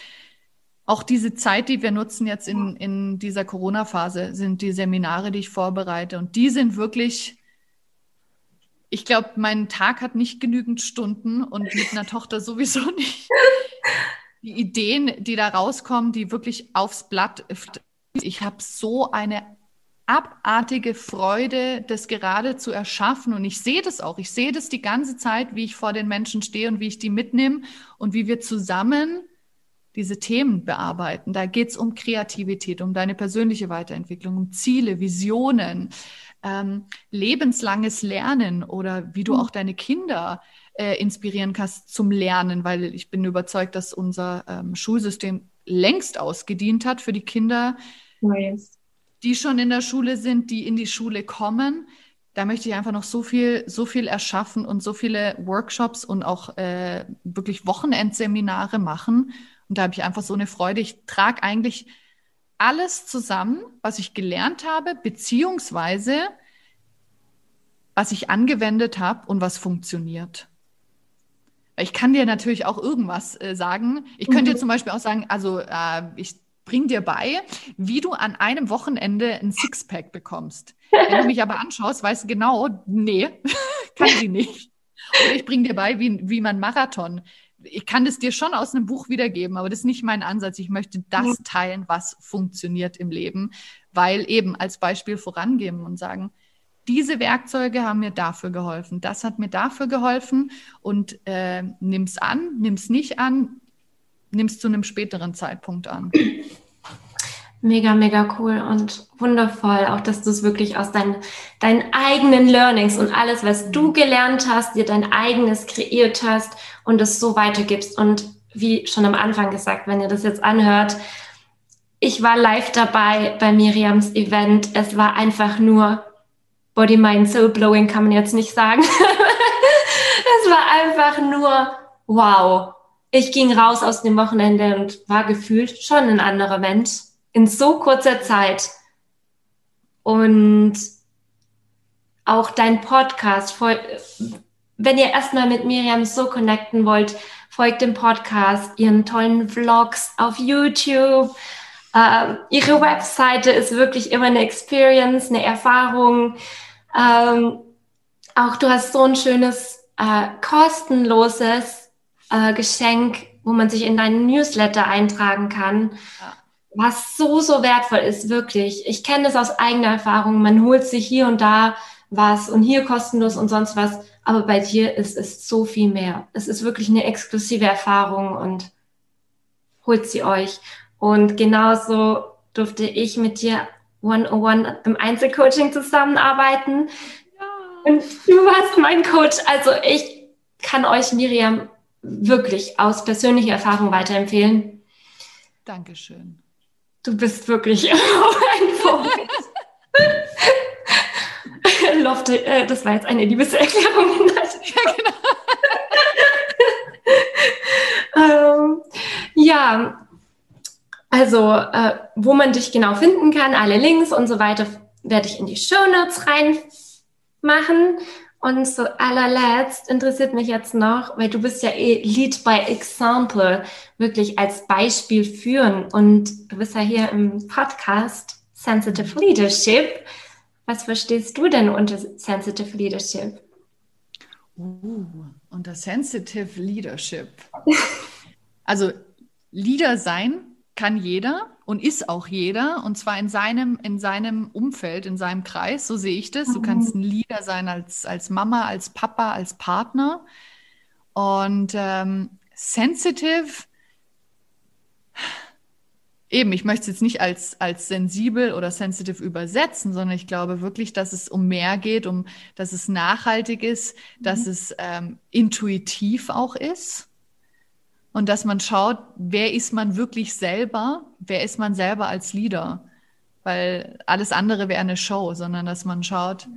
auch diese Zeit, die wir nutzen jetzt in, in dieser Corona-Phase, sind die Seminare, die ich vorbereite. Und die sind wirklich, ich glaube, mein Tag hat nicht genügend Stunden und mit einer Tochter sowieso nicht. Die Ideen, die da rauskommen, die wirklich aufs Blatt. Ich habe so eine abartige Freude, das gerade zu erschaffen. Und ich sehe das auch. Ich sehe das die ganze Zeit, wie ich vor den Menschen stehe und wie ich die mitnehme und wie wir zusammen diese Themen bearbeiten. Da geht es um Kreativität, um deine persönliche Weiterentwicklung, um Ziele, Visionen, ähm, lebenslanges Lernen oder wie du mhm. auch deine Kinder äh, inspirieren kannst zum Lernen, weil ich bin überzeugt, dass unser ähm, Schulsystem längst ausgedient hat für die Kinder. Nice die schon in der Schule sind, die in die Schule kommen. Da möchte ich einfach noch so viel, so viel erschaffen und so viele Workshops und auch äh, wirklich Wochenendseminare machen. Und da habe ich einfach so eine Freude. Ich trage eigentlich alles zusammen, was ich gelernt habe, beziehungsweise was ich angewendet habe und was funktioniert. Ich kann dir natürlich auch irgendwas äh, sagen. Ich könnte mhm. dir zum Beispiel auch sagen, also äh, ich bring dir bei, wie du an einem Wochenende ein Sixpack bekommst. Wenn du mich aber anschaust, weißt du genau, nee, kann sie nicht. Oder ich bring dir bei, wie, wie man Marathon. Ich kann es dir schon aus einem Buch wiedergeben, aber das ist nicht mein Ansatz. Ich möchte das teilen, was funktioniert im Leben, weil eben als Beispiel vorangeben und sagen, diese Werkzeuge haben mir dafür geholfen, das hat mir dafür geholfen und äh, nimm's an, nimm's nicht an, nimmst zu einem späteren Zeitpunkt an. Mega, mega cool und wundervoll, auch dass du es wirklich aus deinen, deinen eigenen Learnings und alles, was du gelernt hast, dir dein eigenes kreiert hast und es so weitergibst. Und wie schon am Anfang gesagt, wenn ihr das jetzt anhört, ich war live dabei bei Miriams Event. Es war einfach nur Body, Mind, Soul Blowing, kann man jetzt nicht sagen. es war einfach nur wow. Ich ging raus aus dem Wochenende und war gefühlt schon ein anderer Mensch in so kurzer Zeit. Und auch dein Podcast, wenn ihr erstmal mit Miriam so connecten wollt, folgt dem Podcast, ihren tollen Vlogs auf YouTube. Ähm, ihre Webseite ist wirklich immer eine Experience, eine Erfahrung. Ähm, auch du hast so ein schönes, äh, kostenloses äh, Geschenk, wo man sich in deinen Newsletter eintragen kann. Ja. Was so, so wertvoll ist, wirklich. Ich kenne das aus eigener Erfahrung. Man holt sich hier und da was und hier kostenlos und sonst was. Aber bei dir ist es so viel mehr. Es ist wirklich eine exklusive Erfahrung und holt sie euch. Und genauso durfte ich mit dir one-on-one im Einzelcoaching zusammenarbeiten. Ja. Und du warst mein Coach. Also ich kann euch Miriam wirklich aus persönlicher Erfahrung weiterempfehlen. Dankeschön. Du bist wirklich ein Vorbild. Lofte, äh, das war jetzt eine Liebeserklärung. ja, genau. ähm, ja, also äh, wo man dich genau finden kann, alle Links und so weiter, werde ich in die Show Notes reinmachen. Und so allerletzt interessiert mich jetzt noch, weil du bist ja eh Lead by Example, wirklich als Beispiel führen. Und du bist ja hier im Podcast Sensitive Leadership. Was verstehst du denn unter Sensitive Leadership? Uh, unter Sensitive Leadership. Also Leader sein kann jeder und ist auch jeder und zwar in seinem, in seinem Umfeld, in seinem Kreis, so sehe ich das. Du kannst ein Leader sein als, als Mama, als Papa, als Partner. Und ähm, sensitive eben, ich möchte es jetzt nicht als, als sensibel oder sensitive übersetzen, sondern ich glaube wirklich, dass es um mehr geht, um, dass es nachhaltig ist, mhm. dass es ähm, intuitiv auch ist und dass man schaut, wer ist man wirklich selber, wer ist man selber als Leader, weil alles andere wäre eine Show, sondern dass man schaut,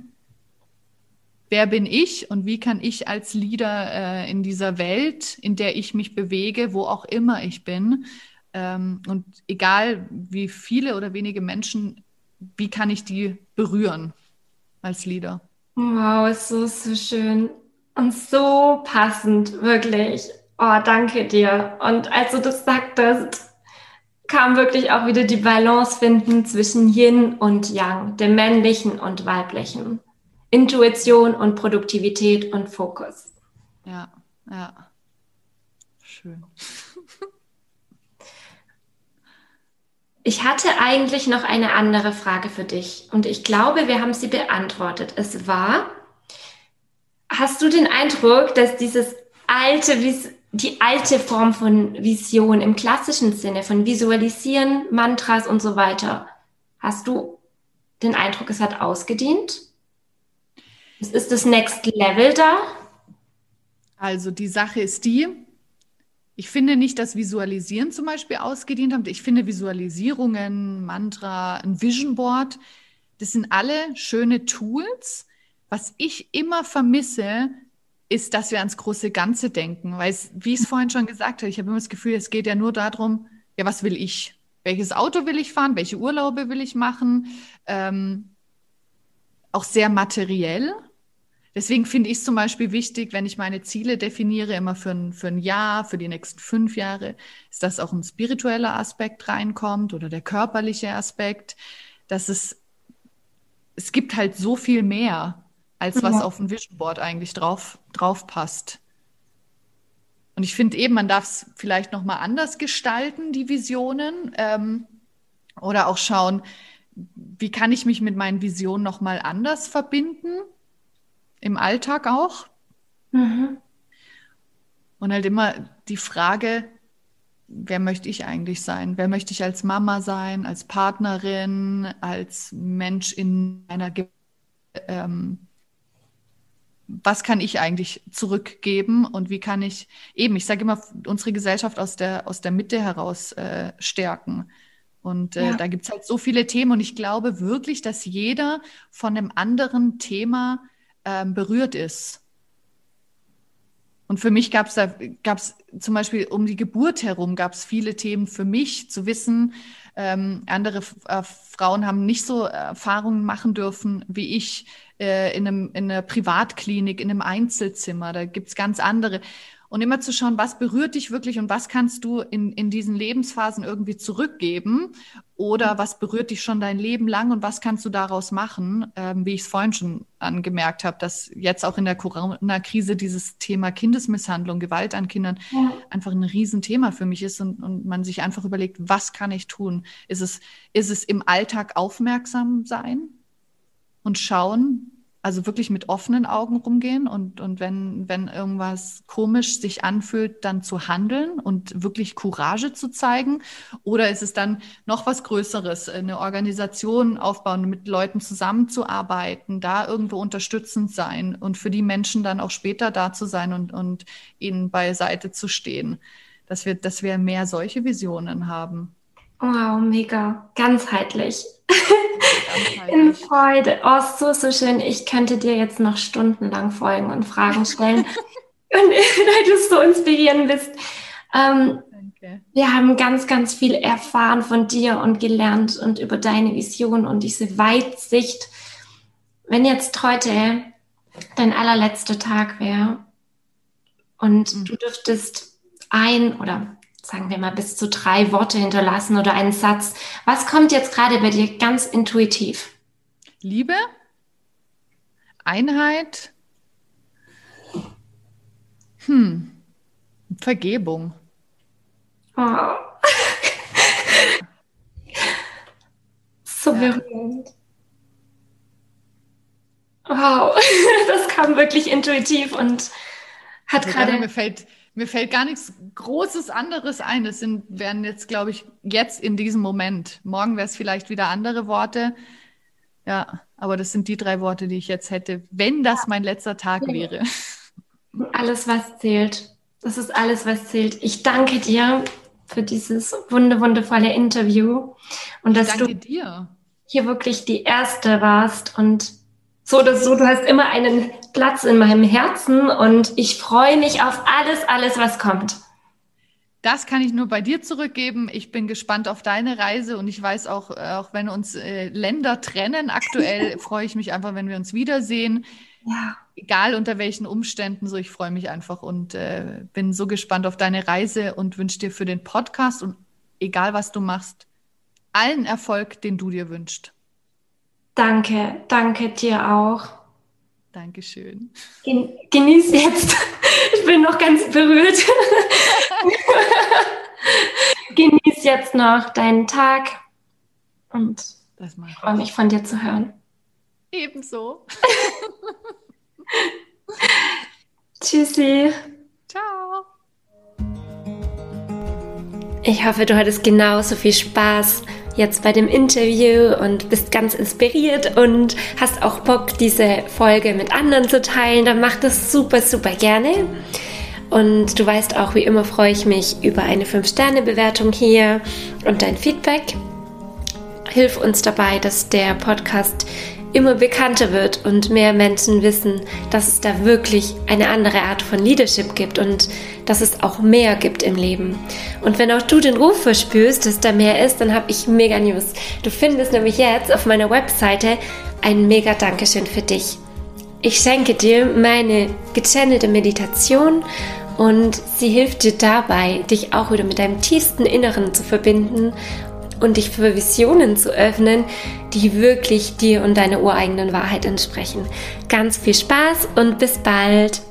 wer bin ich und wie kann ich als Leader äh, in dieser Welt, in der ich mich bewege, wo auch immer ich bin, ähm, und egal wie viele oder wenige Menschen, wie kann ich die berühren als Leader? Wow, ist so, so schön und so passend, wirklich. Oh, danke dir. Und als du das sagtest, kam wirklich auch wieder die Balance finden zwischen Yin und Yang, dem männlichen und weiblichen. Intuition und Produktivität und Fokus. Ja, ja. Schön. Ich hatte eigentlich noch eine andere Frage für dich und ich glaube, wir haben sie beantwortet. Es war, hast du den Eindruck, dass dieses alte, die alte Form von Vision im klassischen Sinne, von Visualisieren, Mantras und so weiter, hast du den Eindruck, es hat ausgedient? Ist das Next Level da? Also die Sache ist die, ich finde nicht, dass Visualisieren zum Beispiel ausgedient hat. Ich finde Visualisierungen, Mantra, ein Vision Board, das sind alle schöne Tools. Was ich immer vermisse, ist, dass wir ans große Ganze denken. Weil, es, wie ich es vorhin schon gesagt habe, ich habe immer das Gefühl, es geht ja nur darum, ja, was will ich? Welches Auto will ich fahren? Welche Urlaube will ich machen? Ähm, auch sehr materiell. Deswegen finde ich es zum Beispiel wichtig, wenn ich meine Ziele definiere, immer für ein, für ein Jahr, für die nächsten fünf Jahre, ist, dass auch ein spiritueller Aspekt reinkommt oder der körperliche Aspekt, dass es, es gibt halt so viel mehr, als was ja. auf ein Vision Board eigentlich drauf, drauf passt. Und ich finde eben, man darf es vielleicht nochmal anders gestalten, die Visionen, ähm, oder auch schauen, wie kann ich mich mit meinen Visionen nochmal anders verbinden im Alltag auch. Mhm. Und halt immer die Frage, wer möchte ich eigentlich sein? Wer möchte ich als Mama sein, als Partnerin, als Mensch in einer ähm, was kann ich eigentlich zurückgeben und wie kann ich eben, ich sage immer, unsere Gesellschaft aus der, aus der Mitte heraus äh, stärken Und äh, ja. da gibt's halt so viele Themen und ich glaube wirklich, dass jeder von einem anderen Thema ähm, berührt ist. Und für mich gab's da gab's zum Beispiel um die Geburt herum gab's viele Themen für mich zu wissen. Ähm, andere äh, Frauen haben nicht so Erfahrungen machen dürfen wie ich äh, in, einem, in einer Privatklinik, in einem Einzelzimmer. Da gibt's ganz andere und immer zu schauen, was berührt dich wirklich und was kannst du in, in diesen Lebensphasen irgendwie zurückgeben oder was berührt dich schon dein Leben lang und was kannst du daraus machen, ähm, wie ich es vorhin schon angemerkt habe, dass jetzt auch in der Corona-Krise dieses Thema Kindesmisshandlung, Gewalt an Kindern ja. einfach ein Riesenthema für mich ist und, und man sich einfach überlegt, was kann ich tun? Ist es, ist es im Alltag aufmerksam sein und schauen, also wirklich mit offenen Augen rumgehen und, und wenn, wenn irgendwas komisch sich anfühlt, dann zu handeln und wirklich Courage zu zeigen? Oder ist es dann noch was Größeres, eine Organisation aufbauen, mit Leuten zusammenzuarbeiten, da irgendwo unterstützend sein und für die Menschen dann auch später da zu sein und, und ihnen beiseite zu stehen? Dass wir, dass wir mehr solche Visionen haben. Wow, mega. Ganzheitlich. In Freude. Oh, so, so schön. Ich könnte dir jetzt noch stundenlang folgen und Fragen stellen. und weil du so inspirierend bist. Ähm, Danke. Wir haben ganz, ganz viel erfahren von dir und gelernt und über deine Vision und diese Weitsicht. Wenn jetzt heute dein allerletzter Tag wäre und mhm. du dürftest ein oder sagen wir mal, bis zu drei Worte hinterlassen oder einen Satz. Was kommt jetzt gerade bei dir ganz intuitiv? Liebe, Einheit, hm, Vergebung. Oh. so berührend. Wow, das kam wirklich intuitiv und hat gerade. Mir fällt, mir fällt gar nichts Großes anderes ein. Das sind, wären jetzt, glaube ich, jetzt in diesem Moment. Morgen wäre es vielleicht wieder andere Worte. Ja, aber das sind die drei Worte, die ich jetzt hätte, wenn das mein letzter Tag wäre. Alles, was zählt. Das ist alles, was zählt. Ich danke dir für dieses wunder wundervolle Interview und dass du dir. hier wirklich die erste warst und so oder so, du hast immer einen Platz in meinem Herzen und ich freue mich auf alles, alles, was kommt. Das kann ich nur bei dir zurückgeben. Ich bin gespannt auf deine Reise und ich weiß auch, auch wenn uns äh, Länder trennen, aktuell freue ich mich einfach, wenn wir uns wiedersehen. Ja. Egal unter welchen Umständen, so ich freue mich einfach und äh, bin so gespannt auf deine Reise und wünsche dir für den Podcast und egal was du machst, allen Erfolg, den du dir wünschst. Danke, danke dir auch. Dankeschön. Gen genieß jetzt. Ich bin noch ganz berührt. genieß jetzt noch deinen Tag und ich freue mich von dir zu hören. Ebenso. Tschüssi. Ciao. Ich hoffe, du hattest genauso viel Spaß jetzt bei dem Interview und bist ganz inspiriert und hast auch Bock, diese Folge mit anderen zu teilen, dann mach das super, super gerne. Und du weißt auch, wie immer freue ich mich über eine 5-Sterne-Bewertung hier und dein Feedback. Hilf uns dabei, dass der Podcast immer bekannter wird und mehr Menschen wissen, dass es da wirklich eine andere Art von Leadership gibt und dass es auch mehr gibt im Leben. Und wenn auch du den Ruf verspürst, dass da mehr ist, dann habe ich mega News. Du findest nämlich jetzt auf meiner Webseite ein mega Dankeschön für dich. Ich schenke dir meine gechannelte Meditation und sie hilft dir dabei, dich auch wieder mit deinem tiefsten Inneren zu verbinden und dich für Visionen zu öffnen, die wirklich dir und deiner ureigenen Wahrheit entsprechen. Ganz viel Spaß und bis bald!